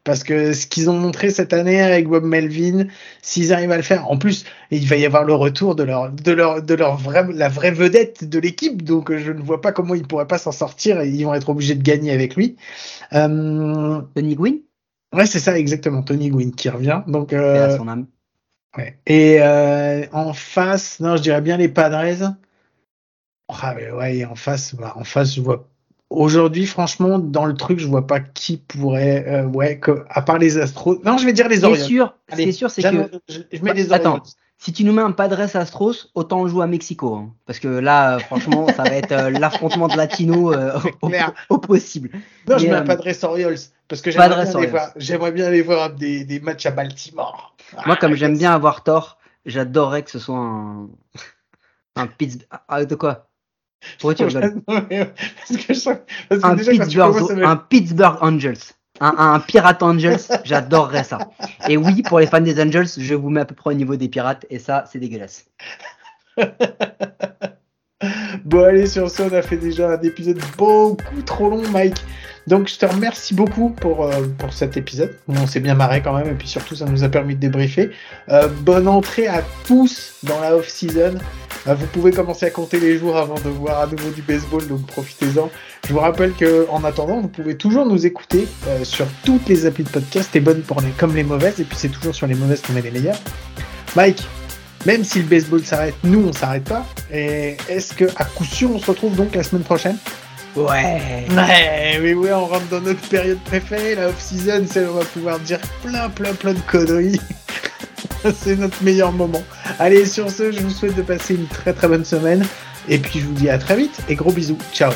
Parce que ce qu'ils ont montré cette année avec Bob Melvin, s'ils arrivent à le faire, en plus, il va y avoir le retour de leur, de leur, de leur vraie, la vraie vedette de l'équipe. Donc, euh, je ne vois pas comment ils pourraient pas s'en sortir et ils vont être obligés de gagner avec lui. Euh, Tony Gwynn? Ouais, c'est ça, exactement. Tony Gwynn qui revient. Donc, euh, à son âme. Ouais. Et euh, en face, non, je dirais bien les Padres. Ah, mais ouais, en face, bah, en face, je vois. Aujourd'hui, franchement, dans le truc, je vois pas qui pourrait, euh, ouais, que, à part les Astros. Non, je vais dire les Orioles. sûr, ce qui Allez, est sûr, c'est que je, je mets Bah, les Orioles. attends. si tu nous mets un Padres Astros, autant le jouer à Mexico. hein. Parce que là, euh, franchement, ça va être euh, l'affrontement de latino au, possible. Non, je mets un Padres Orioles parce que j'aimerais bien, bien aller voir des, des matchs à Baltimore. Moi, comme Ah, j'aime bien avoir tort, j'adorerais que ce soit un, un Pittsburgh. Ah, de quoi? Pourquoi tu rigoles Non, mais, parce que je sens- parce que un déjà, quand tu Pittsburgh, un Pittsburgh Angels. Un, un Pirate Angels, j'adorerais ça. Et oui, pour les fans des Angels, je vous mets à peu près au niveau des Pirates, et ça, c'est dégueulasse. Bon, allez, sur ça, on a fait déjà un épisode beaucoup trop long, Mike. Donc, je te remercie beaucoup pour, euh, cet épisode. On s'est bien marré quand même, et puis surtout, ça nous a permis de débriefer. Euh, bonne entrée à tous dans la off-season. Euh, vous pouvez commencer à compter les jours avant de voir à nouveau du baseball, donc profitez-en. Je vous rappelle que en attendant, vous pouvez toujours nous écouter sur toutes les applis de podcast, les bonnes pour les, comme les mauvaises, et puis c'est toujours sur les mauvaises qu'on met les meilleures. Mike, même si le baseball s'arrête, nous on s'arrête pas. Et est-ce que à coup sûr on se retrouve donc la semaine prochaine? Ouais. Ouais, oui, oui, on rentre dans notre période préférée, la off-season, c'est où on va pouvoir dire plein, plein, plein de conneries. c'est notre meilleur moment. Allez, sur ce, je vous souhaite de passer une très très bonne semaine. Et puis je vous dis à très vite et gros bisous. Ciao.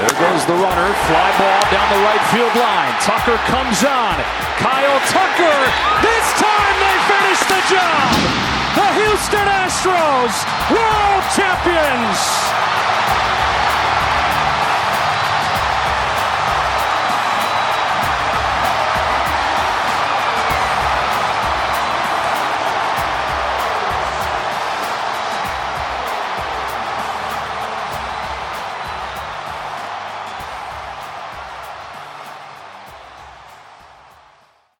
There goes the runner. Fly ball down the right field line. Tucker comes on. Kyle Tucker. This time they finish the job. The Houston Astros, world champions. Bye.